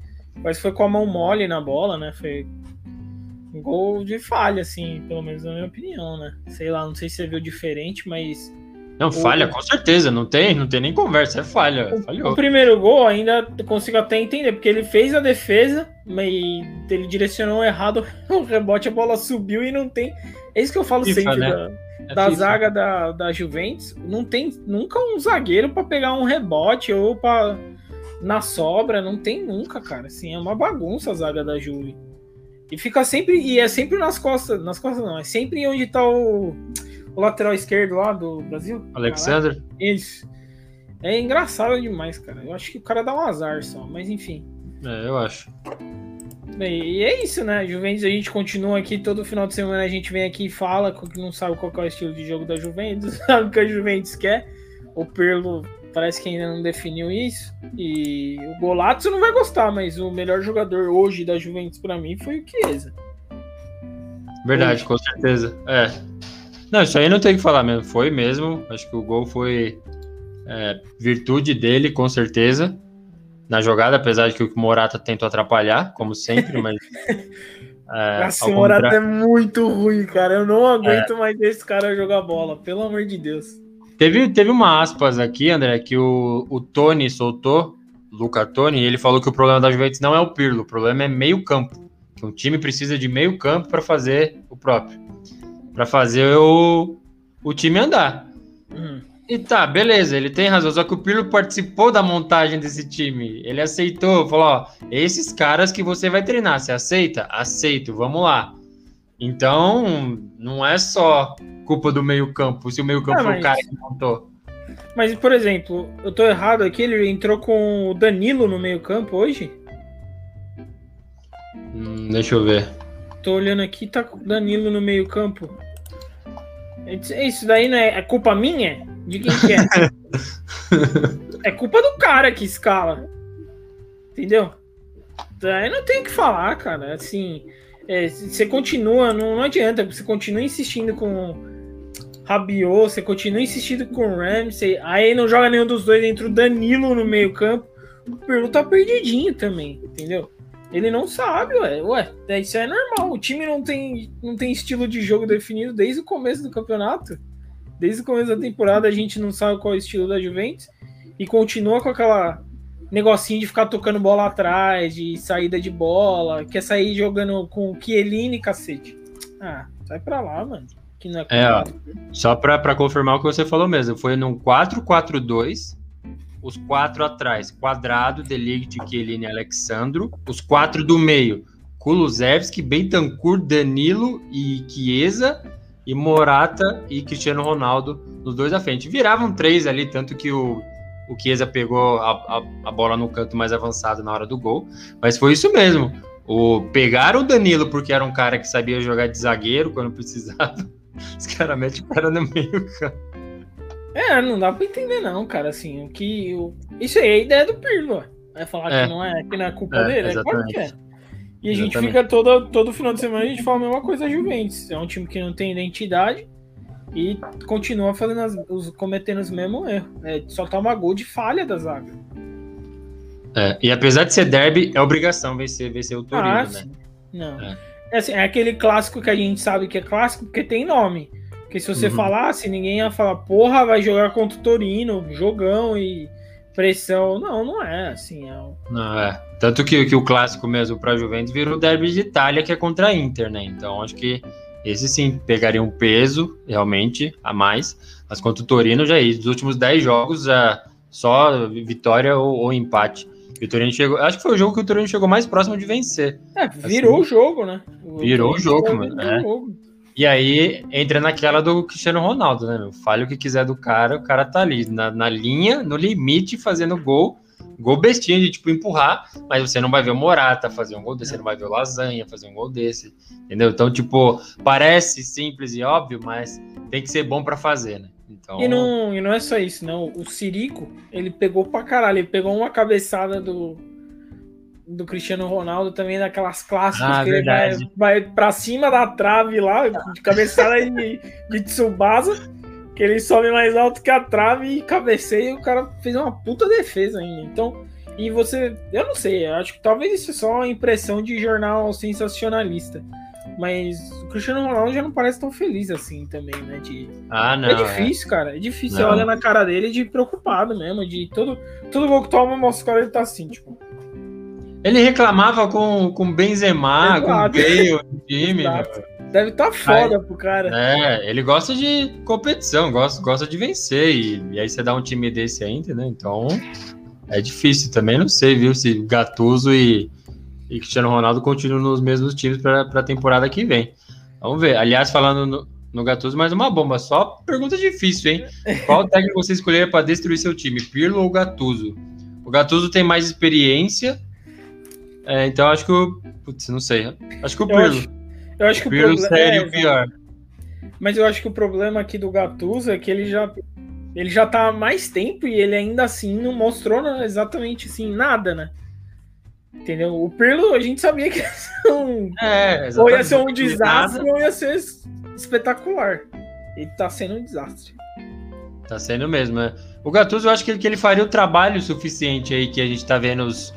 Mas foi com a mão mole na bola, né? Foi um gol de falha, assim, pelo menos na minha opinião, né? Sei lá, não sei se você viu diferente, mas não, falha, o... com certeza, não tem, não tem nem conversa, é falha. O, falhou. o primeiro gol ainda consigo até entender, porque ele fez a defesa, mas ele direcionou errado o rebote, a bola subiu e não tem. É isso que eu falo FIFA, sempre né? da, é da zaga da, da Juventus. Não tem nunca um zagueiro para pegar um rebote ou para na sobra, não tem nunca, cara. Assim, é uma bagunça a zaga da Juve. E fica sempre, e é sempre nas costas, nas costas não, é sempre onde tá o o lateral esquerdo lá do Brasil. Alexander? Isso. É engraçado demais, cara. Eu acho que o cara dá um azar só, mas enfim. É, eu acho. E é isso, né? Juventus, a gente continua aqui todo final de semana, a gente vem aqui e fala que não sabe qual é o estilo de jogo da Juventus, sabe o que a Juventus quer. O Perlo parece que ainda não definiu isso. E o Golazzo não vai gostar, mas o melhor jogador hoje da Juventus para mim foi o Chiesa. Verdade, hoje. com certeza. É, não, isso aí não tem que falar mesmo. Foi mesmo. Acho que o gol foi é, virtude dele, com certeza. Na jogada, apesar de que o Morata tentou atrapalhar, como sempre, mas. É, Nossa, o Morata é muito ruim, cara. Eu não aguento é. mais esse cara jogar bola, pelo amor de Deus. Teve, teve uma aspas aqui, André, que o, o Tony soltou, Luca Tony, e ele falou que o problema da Juventus não é o Pirlo, o problema é meio campo. Que um time precisa de meio campo para fazer o próprio para fazer o, o time andar. Hum. E tá, beleza, ele tem razão. Só que o Pirlo participou da montagem desse time. Ele aceitou, falou: ó, esses caras que você vai treinar, você aceita? Aceito, vamos lá. Então, não é só culpa do meio-campo, se o meio-campo ah, foi o cara que montou. Mas, por exemplo, eu tô errado aqui, ele entrou com o Danilo no meio-campo hoje? Hum, deixa eu ver. Tô olhando aqui, tá com o Danilo no meio-campo. Isso daí não é, é culpa minha? De quem que é? é culpa do cara que escala. Entendeu? Daí não tem o que falar, cara. Assim, é, você continua, não, não adianta, você continua insistindo com Rabiot, você continua insistindo com o Ramsey, aí não joga nenhum dos dois, entra o Danilo no meio campo. O Perlu tá perdidinho também, entendeu? Ele não sabe, ué. Ué, isso é normal. O time não tem, não tem estilo de jogo definido desde o começo do campeonato. Desde o começo da temporada a gente não sabe qual é o estilo da Juventus e continua com aquela negocinho de ficar tocando bola atrás, de saída de bola, quer sair jogando com o Chiellini, cacete. Ah, sai pra lá, mano. Que não é, é ó, só pra, pra confirmar o que você falou mesmo, foi num 4-4-2 os quatro atrás, Quadrado, Delict, Chiellini, Alexandro, os quatro do meio, Kulusevski, Bentancur, Danilo e Chiesa, e Morata e Cristiano Ronaldo nos dois à frente. Viravam três ali, tanto que o, o Chiesa pegou a, a, a bola no canto mais avançado na hora do gol, mas foi isso mesmo. O, pegaram o Danilo porque era um cara que sabia jogar de zagueiro quando precisava. Os caras metem o cara no meio campo. É, não dá pra entender não, cara, assim, o que... O... Isso aí é a ideia do Pirlo, Vai falar é. que, não é, que não é culpa é, dele? É claro que é. E a exatamente. gente fica todo, todo final de semana a gente fala a mesma coisa a Juventus. É um time que não tem identidade e continua fazendo as, os, cometendo os mesmos erros. É, só toma gol de falha da zaga. É, e apesar de ser derby, é obrigação vencer, vencer o Torino, ah, né? Não. É. É, assim, é aquele clássico que a gente sabe que é clássico porque tem nome. Porque se você uhum. falasse, ninguém ia falar, porra, vai jogar contra o Torino, jogão, e pressão. Não, não é assim. É... Não, é. Tanto que, que o clássico mesmo para a Juventus virou o derby de Itália, que é contra a Inter, né? Então acho que esse sim pegaria um peso realmente a mais. Mas contra o Torino já é isso. Dos últimos 10 jogos, já só vitória ou, ou empate. E o Torino chegou. Acho que foi o jogo que o Torino chegou mais próximo de vencer. É, virou assim, o jogo, né? O virou o jogo, mano. É. E aí entra naquela do Cristiano Ronaldo, né? Meu? Fale o que quiser do cara, o cara tá ali na, na linha, no limite, fazendo gol. Gol bestinha de tipo empurrar, mas você não vai ver o Morata fazer um gol desse, você não vai ver o Lasanha fazer um gol desse, entendeu? Então, tipo, parece simples e óbvio, mas tem que ser bom para fazer, né? Então... E, não, e não é só isso, não. O Sirico, ele pegou pra caralho, ele pegou uma cabeçada do, do Cristiano Ronaldo também, daquelas clássicas ah, que verdade. ele vai, vai pra cima da trave lá, de cabeçada de, de Tsubasa, que ele sobe mais alto que a trave e cabeceia e o cara fez uma puta defesa ainda. Então, e você, eu não sei, eu acho que talvez isso é só uma impressão de jornal sensacionalista. Mas o Cristiano Ronaldo já não parece tão feliz assim também, né? De... Ah, não. É difícil, é. cara. É difícil. Não. Você olha na cara dele de preocupado mesmo. De todo, todo gol que toma, mostra cara ele tá assim, tipo. Ele reclamava com, com Benzema, Exato. com Bale time. Deve estar tá foda aí, pro cara. É, ele gosta de competição, gosta, gosta de vencer. E, e aí você dá um time desse aí, entendeu? Então é difícil também. Não sei, viu? Se Gattuso e, e Cristiano Ronaldo continuam nos mesmos times para a temporada que vem. Vamos ver. Aliás, falando no, no Gattuso, mais uma bomba. Só pergunta difícil, hein? Qual técnico você escolheria para destruir seu time, Pirlo ou Gattuso? O Gattuso tem mais experiência é, então acho que o. Putz, não sei. Acho que o Pirlo. Eu acho, eu acho que o Pirlo seria é, o pior. Mas eu acho que o problema aqui do Gattuso é que ele já. Ele já tá há mais tempo e ele ainda assim não mostrou exatamente assim nada, né? Entendeu? O Pirlo, a gente sabia que ia ser um, é, ou ia ser um desastre ou ia ser espetacular. Ele tá sendo um desastre. Tá sendo mesmo, né? O Gattuso, eu acho que ele, que ele faria o trabalho suficiente aí que a gente tá vendo os,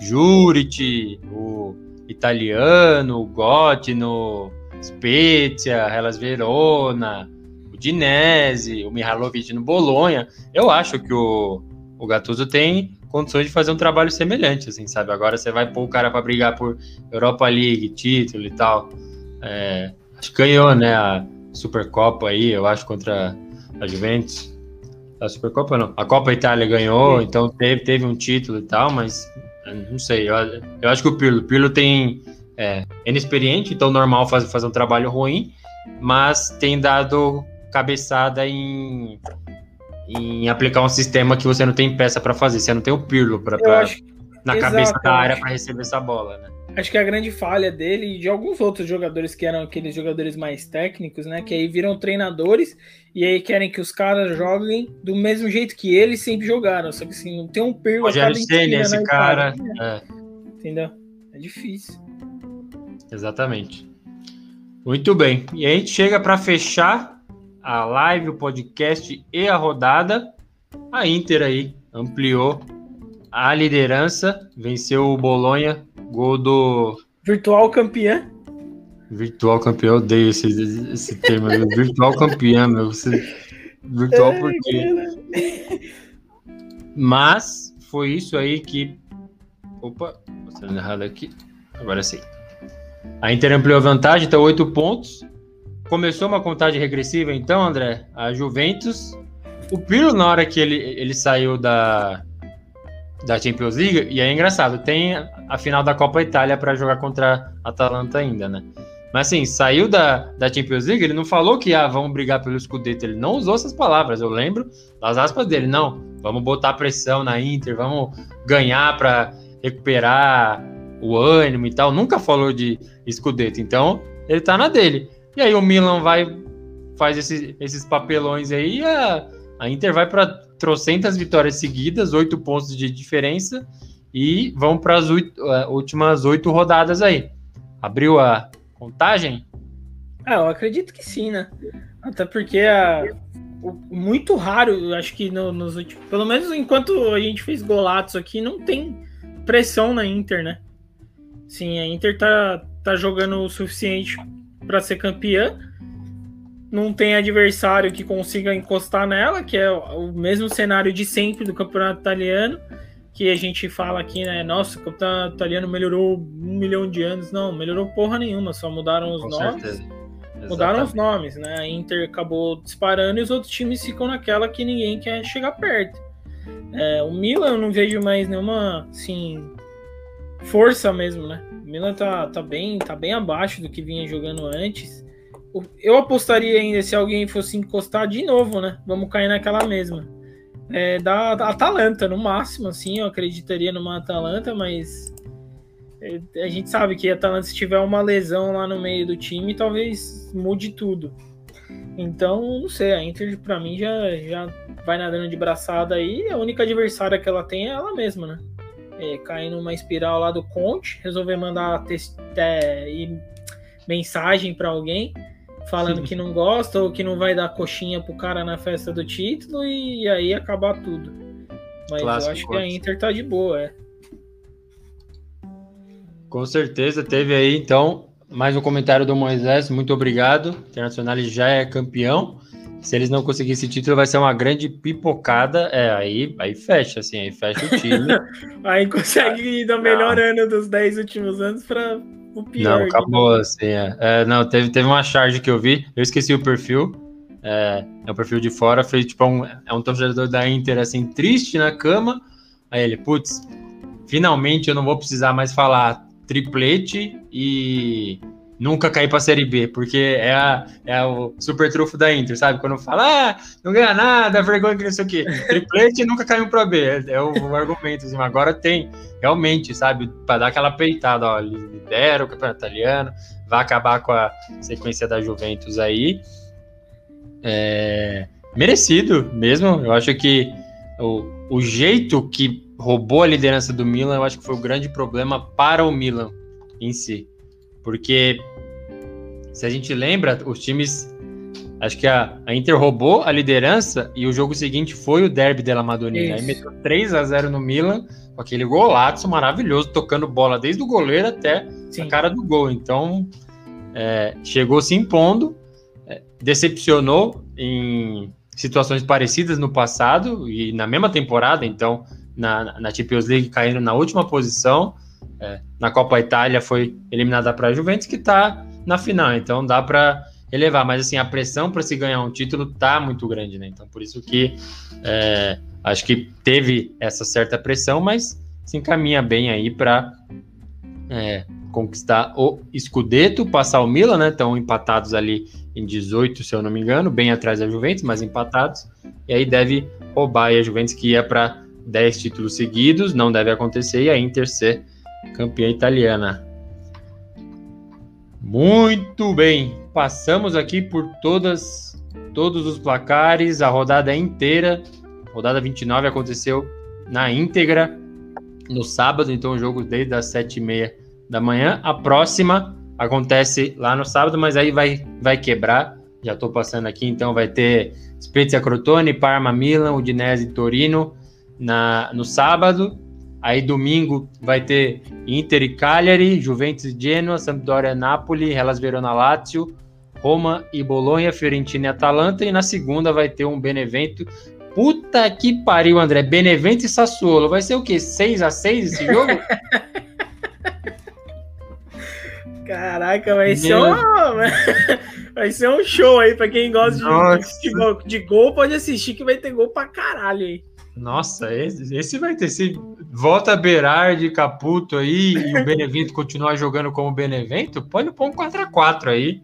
Juric, o Italiano, o Gotti no Spezia, Hellas Verona, o Dinese, o Mihalovic no Bolonha. Eu acho que o, o Gattuso tem condições de fazer um trabalho semelhante, assim, sabe? Agora você vai pôr o cara para brigar por Europa League, título e tal. É, acho que ganhou, né, a Supercopa aí, eu acho, contra a Juventus. A Supercopa não. A Copa Itália ganhou, então teve, teve um título e tal, mas não sei, eu, eu acho que o Pirlo, Pirlo tem é, inexperiente, então normal fazer, fazer um trabalho ruim, mas tem dado cabeçada em, em aplicar um sistema que você não tem peça para fazer, você não tem o Pirlo para na Exato, cabeça da área para receber essa bola, né? Acho que a grande falha dele e de alguns outros jogadores que eram aqueles jogadores mais técnicos, né? Que aí viram treinadores e aí querem que os caras joguem do mesmo jeito que eles sempre jogaram. Só que assim, não tem um perro Rogério Senna, esse né, cara. É. Entendeu? É difícil. Exatamente. Muito bem. E aí a gente chega para fechar a live, o podcast e a rodada. A Inter aí ampliou a liderança, venceu o Bolonha Gol do. Virtual campeã. Virtual campeão, odeio esse, esse termo. Virtual campeã, meu. Você... Virtual por quê? Mas foi isso aí que. Opa, mostrando errado aqui. Agora sim. A Inter ampliou a vantagem, então 8 pontos. Começou uma contagem regressiva, então, André. A Juventus. O Pirlo, na hora que ele, ele saiu da, da Champions League, e é engraçado, tem a final da Copa Itália para jogar contra a Atalanta ainda, né? Mas assim, saiu da, da Champions League, ele não falou que ah, vamos brigar pelo Scudetto, ele não usou essas palavras, eu lembro das aspas dele, não, vamos botar pressão na Inter, vamos ganhar para recuperar o ânimo e tal, nunca falou de Scudetto, então ele tá na dele. E aí o Milan vai, faz esses, esses papelões aí, a, a Inter vai para trocentas vitórias seguidas, oito pontos de diferença, e vão para as uh, últimas oito rodadas aí. Abriu a contagem? Ah, eu acredito que sim, né? Até porque o, muito raro, acho que no, nos últimos. Pelo menos enquanto a gente fez golatos aqui, não tem pressão na Inter, né? Sim, a Inter tá, tá jogando o suficiente para ser campeã não tem adversário que consiga encostar nela, que é o mesmo cenário de sempre do campeonato italiano, que a gente fala aqui, né? Nossa, o campeonato italiano melhorou um milhão de anos. Não, melhorou porra nenhuma, só mudaram os Com nomes. Certeza. Mudaram os nomes, né? A Inter acabou disparando e os outros times ficam naquela que ninguém quer chegar perto. É, o Milan eu não vejo mais nenhuma, assim, força mesmo, né? O Milan tá, tá, bem, tá bem abaixo do que vinha jogando antes. Eu apostaria ainda se alguém fosse encostar de novo, né? Vamos cair naquela mesma. É, da, Atalanta, no máximo, assim, eu acreditaria numa Atalanta, mas é, a gente sabe que a Atalanta, se tiver uma lesão lá no meio do time, talvez mude tudo. Então, não sei, a Inter pra mim já, já vai nadando de braçada aí. A única adversária que ela tem é ela mesma, né? É, cair numa espiral lá do Conte, resolver mandar é, mensagem para alguém falando que não gosta ou que não vai dar coxinha pro cara na festa do título e, aí acabar tudo. Mas Clássico eu acho que a Inter tá de boa, é. Com certeza, teve aí então mais um comentário do Moisés, muito obrigado. O Internacional já é campeão. Se eles não conseguirem esse título, vai ser uma grande pipocada. É, aí, aí fecha, assim, aí fecha o time. aí consegue ir do melhor ah. ano dos 10 últimos anos para o pior. Não, acabou, assim, é. é. Não, teve, teve uma charge que eu vi, eu esqueci o perfil. É, é o perfil de fora, foi tipo um, é um torcedor da Inter, assim, triste na cama. Aí ele, putz, finalmente eu não vou precisar mais falar triplete e nunca cair para a Série B, porque é, a, é o super trufo da Inter, sabe? Quando fala, ah, não ganha nada, vergonha que não sei o quê. Triplete nunca caiu para B, é, é, o, o, argumento. Assim, agora tem, realmente, sabe? Para dar aquela peitada, ó, lidera o campeonato italiano, vai acabar com a sequência da Juventus aí. É, merecido mesmo, eu acho que o, o jeito que roubou a liderança do Milan, eu acho que foi o grande problema para o Milan em si. Porque se a gente lembra, os times. Acho que a, a Inter roubou a liderança e o jogo seguinte foi o derby della Madonnina. Aí meteu 3 a 0 no Milan, com aquele golaço maravilhoso, tocando bola desde o goleiro até Sim. a cara do gol. Então, é, chegou se impondo, é, decepcionou em situações parecidas no passado e na mesma temporada. Então, na, na Champions League caindo na última posição. É, na Copa Itália foi eliminada para a Juventus, que está na final, então dá para elevar. Mas assim, a pressão para se ganhar um título tá muito grande, né? Então por isso que é, acho que teve essa certa pressão, mas se encaminha bem aí para é, conquistar o Scudetto, passar o Milan, né? Estão empatados ali em 18, se eu não me engano, bem atrás da Juventus, mas empatados. E aí deve roubar a Juventus que ia para 10 títulos seguidos, não deve acontecer, e a Inter ser campeã italiana. Muito bem, passamos aqui por todas todos os placares, a rodada inteira. Rodada 29 aconteceu na íntegra no sábado, então o jogo desde as 7h30 da manhã. A próxima acontece lá no sábado, mas aí vai, vai quebrar. Já estou passando aqui, então vai ter Spezia Crotone, Parma Milan, Udinese Torino, na, no sábado. Aí domingo vai ter Inter e Cagliari, Juventus e Genoa, Sampdoria Napoli, Hellas Verona Lazio, Roma e Bolonha, Fiorentina e Atalanta. E na segunda vai ter um Benevento. Puta que pariu, André. Benevento e Sassuolo. Vai ser o quê? 6 a 6 esse jogo? Caraca, vai ser, um, vai ser um show aí pra quem gosta de, de, de, gol. Pode assistir que vai ter gol pra caralho aí. Nossa, esse, esse vai ter. Se volta Berardi, Caputo aí e o Benevento continuar jogando como Benevento, pode pôr um 4x4 aí.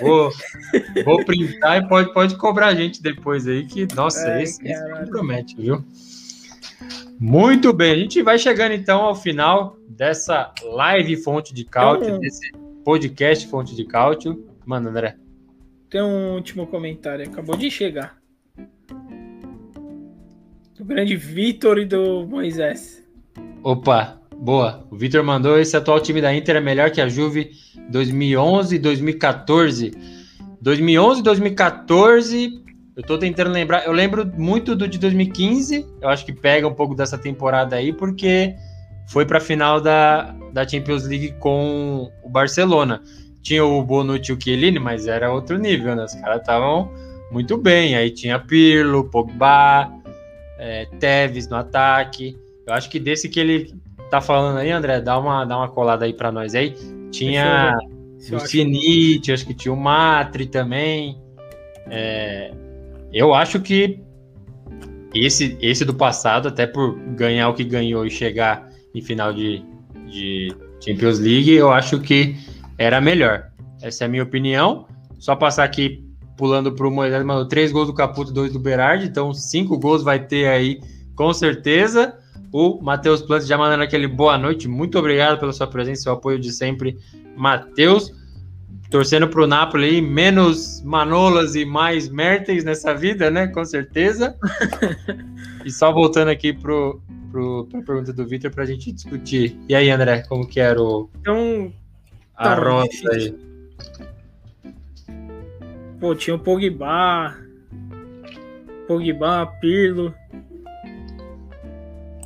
Vou, vou printar e pode, pode cobrar a gente depois aí, que, nossa, Ai, esse, esse promete, viu? Muito bem, a gente vai chegando então ao final dessa live Fonte de Cálcio, um... desse podcast Fonte de Cálcio. Mano, André. Tem um último comentário, acabou de chegar. Do grande Vitor e do Moisés. Opa, boa. O Vitor mandou esse atual time da Inter é melhor que a Juve 2011 e 2014. 2011 e 2014, eu tô tentando lembrar. Eu lembro muito do de 2015. Eu acho que pega um pouco dessa temporada aí, porque foi para a final da, da Champions League com o Barcelona. tinha o Bonucci e o Chiellini, mas era outro nível, né? Os caras estavam muito bem. Aí tinha Pirlo, Pogba, é, Tevez no ataque. Eu acho que desse que ele tá falando aí, André, dá uma, dá uma colada aí para nós aí. Tinha o Sinite, acho que tinha o Matri também. É, eu acho que esse, esse do passado, até por ganhar o que ganhou e chegar em final de, de Champions League, eu acho que era melhor. Essa é a minha opinião. Só passar aqui pulando para o Moisés, mandou três gols do Caputo, dois do Berardi, então cinco gols vai ter aí com certeza. O Matheus Plantes já mandando aquele boa noite, muito obrigado pela sua presença, seu apoio de sempre, Matheus. Torcendo para o Napoli aí, menos Manolas e mais Mertens nessa vida, né? Com certeza. e só voltando aqui pro, pro, pra pergunta do Vitor para a gente discutir. E aí, André, como que era o, então, a tá roça aí? Pô, tinha o Pogba, Pogba, Pirlo.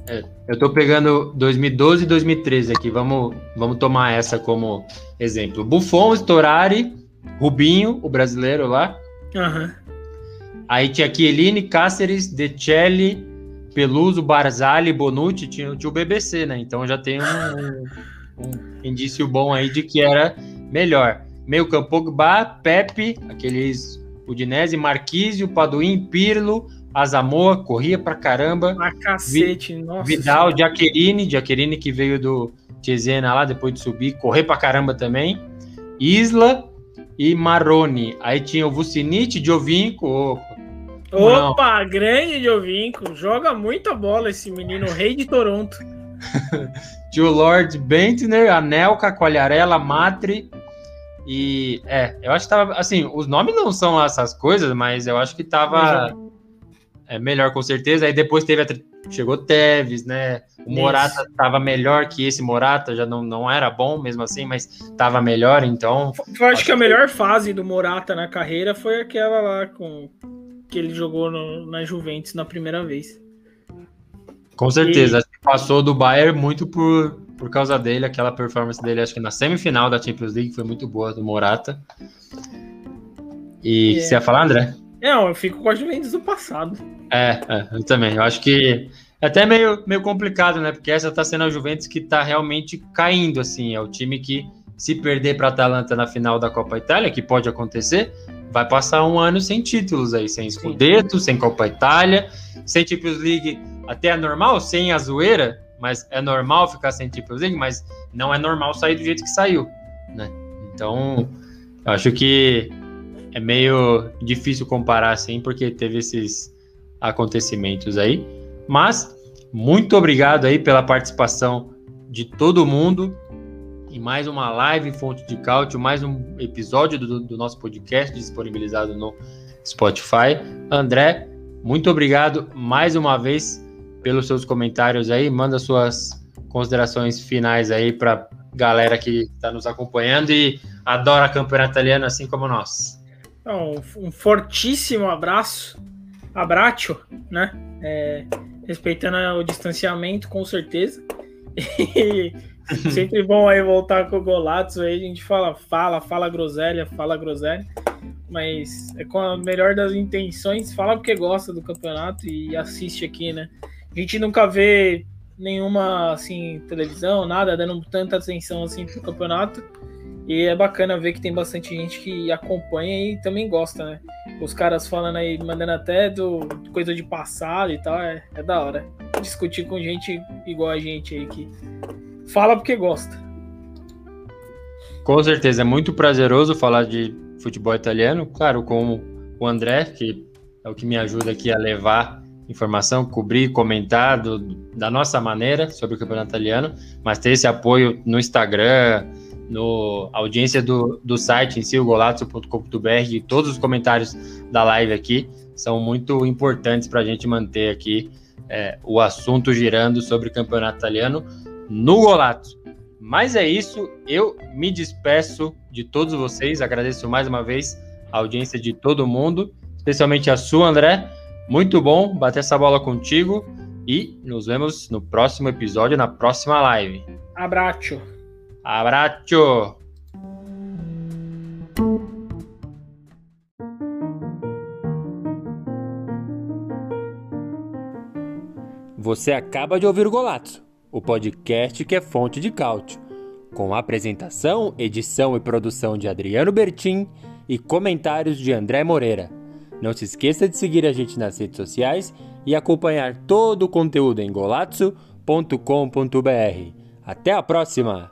É, eu tô pegando 2012 e 2013 aqui, vamos, vamos tomar essa como exemplo. Buffon, Storari, Rubinho, o brasileiro lá. Uhum. Aí tinha Chiellini, Cáceres, Decelli, Peluso, Barzali, Bonucci, tinha, tinha o BBC, né? Então já tem um, um indício bom aí de que era melhor. Meio campo, Pogba, Pepe, aqueles Udinese, Marquise, Paduim, Pirlo, Azamoa, corria pra caramba. Pra cacete, Vi, nossa. Vidal, Jaqueline, Jaqueline que veio do Cesena lá, depois de subir, correr pra caramba também. Isla e Maroni. Aí tinha o Vucinite, Giovinco. Opa, opa grande Giovinco. Joga muita bola esse menino, rei de Toronto. tinha o Lord Bentner, Anelka, Colharela, Matri. E é, eu acho que tava. Assim, os nomes não são essas coisas, mas eu acho que tava é, melhor com certeza. Aí depois teve a, chegou Teves, né? O Morata estava melhor que esse Morata, já não, não era bom mesmo assim, mas estava melhor, então. Eu acho, acho que a melhor fase do Morata na carreira foi aquela lá com que ele jogou no, na Juventus na primeira vez. Com certeza, e... passou do Bayern muito por, por causa dele, aquela performance dele, acho que na semifinal da Champions League foi muito boa do Morata. E é. você ia falar, André? Não, eu fico com a Juventus do passado. É, é, eu também. Eu acho que é até meio, meio complicado, né? Porque essa tá sendo a Juventus que tá realmente caindo, assim. É o time que, se perder para Atalanta na final da Copa Itália, que pode acontecer, vai passar um ano sem títulos aí, sem Scudetto, sem Copa Itália, sem Champions League. Até é normal, sem a zoeira, mas é normal ficar sem Champions League, mas não é normal sair do jeito que saiu, né? Então, eu acho que é meio difícil comparar assim, porque teve esses acontecimentos aí. Mas muito obrigado aí pela participação de todo mundo em mais uma live Fonte de Cálcio, mais um episódio do, do nosso podcast disponibilizado no Spotify. André, muito obrigado mais uma vez pelos seus comentários aí. Manda suas considerações finais aí para galera que está nos acompanhando e adora campeonato italiano assim como nós. Então, um fortíssimo abraço, abraço, né? É, respeitando o distanciamento, com certeza. E sempre bom aí voltar com o Golatos aí, a gente fala, fala, fala groselha, fala groselha, mas é com a melhor das intenções, fala porque gosta do campeonato e assiste aqui, né? A gente nunca vê nenhuma, assim, televisão, nada, dando tanta atenção, assim, pro campeonato, e é bacana ver que tem bastante gente que acompanha e também gosta, né? Os caras falando aí, mandando até do coisa de passado e tal, é, é da hora. Discutir com gente igual a gente aí que fala porque gosta. Com certeza, é muito prazeroso falar de futebol italiano, claro, com o André, que é o que me ajuda aqui a levar informação, cobrir, comentar do, da nossa maneira sobre o campeonato italiano, mas ter esse apoio no Instagram, no audiência do, do site em si, o golazzo.com.br, e todos os comentários da live aqui são muito importantes para a gente manter aqui é, o assunto girando sobre o campeonato italiano no Golazzo. Mas é isso, eu me despeço de todos vocês, agradeço mais uma vez a audiência de todo mundo, especialmente a sua, André. Muito bom bater essa bola contigo e nos vemos no próximo episódio, na próxima live. Abraço. Abraço. Você acaba de ouvir o Golato, o podcast que é fonte de cálcio, com apresentação, edição e produção de Adriano Bertin e comentários de André Moreira. Não se esqueça de seguir a gente nas redes sociais e acompanhar todo o conteúdo em golazzo.com.br. Até a próxima!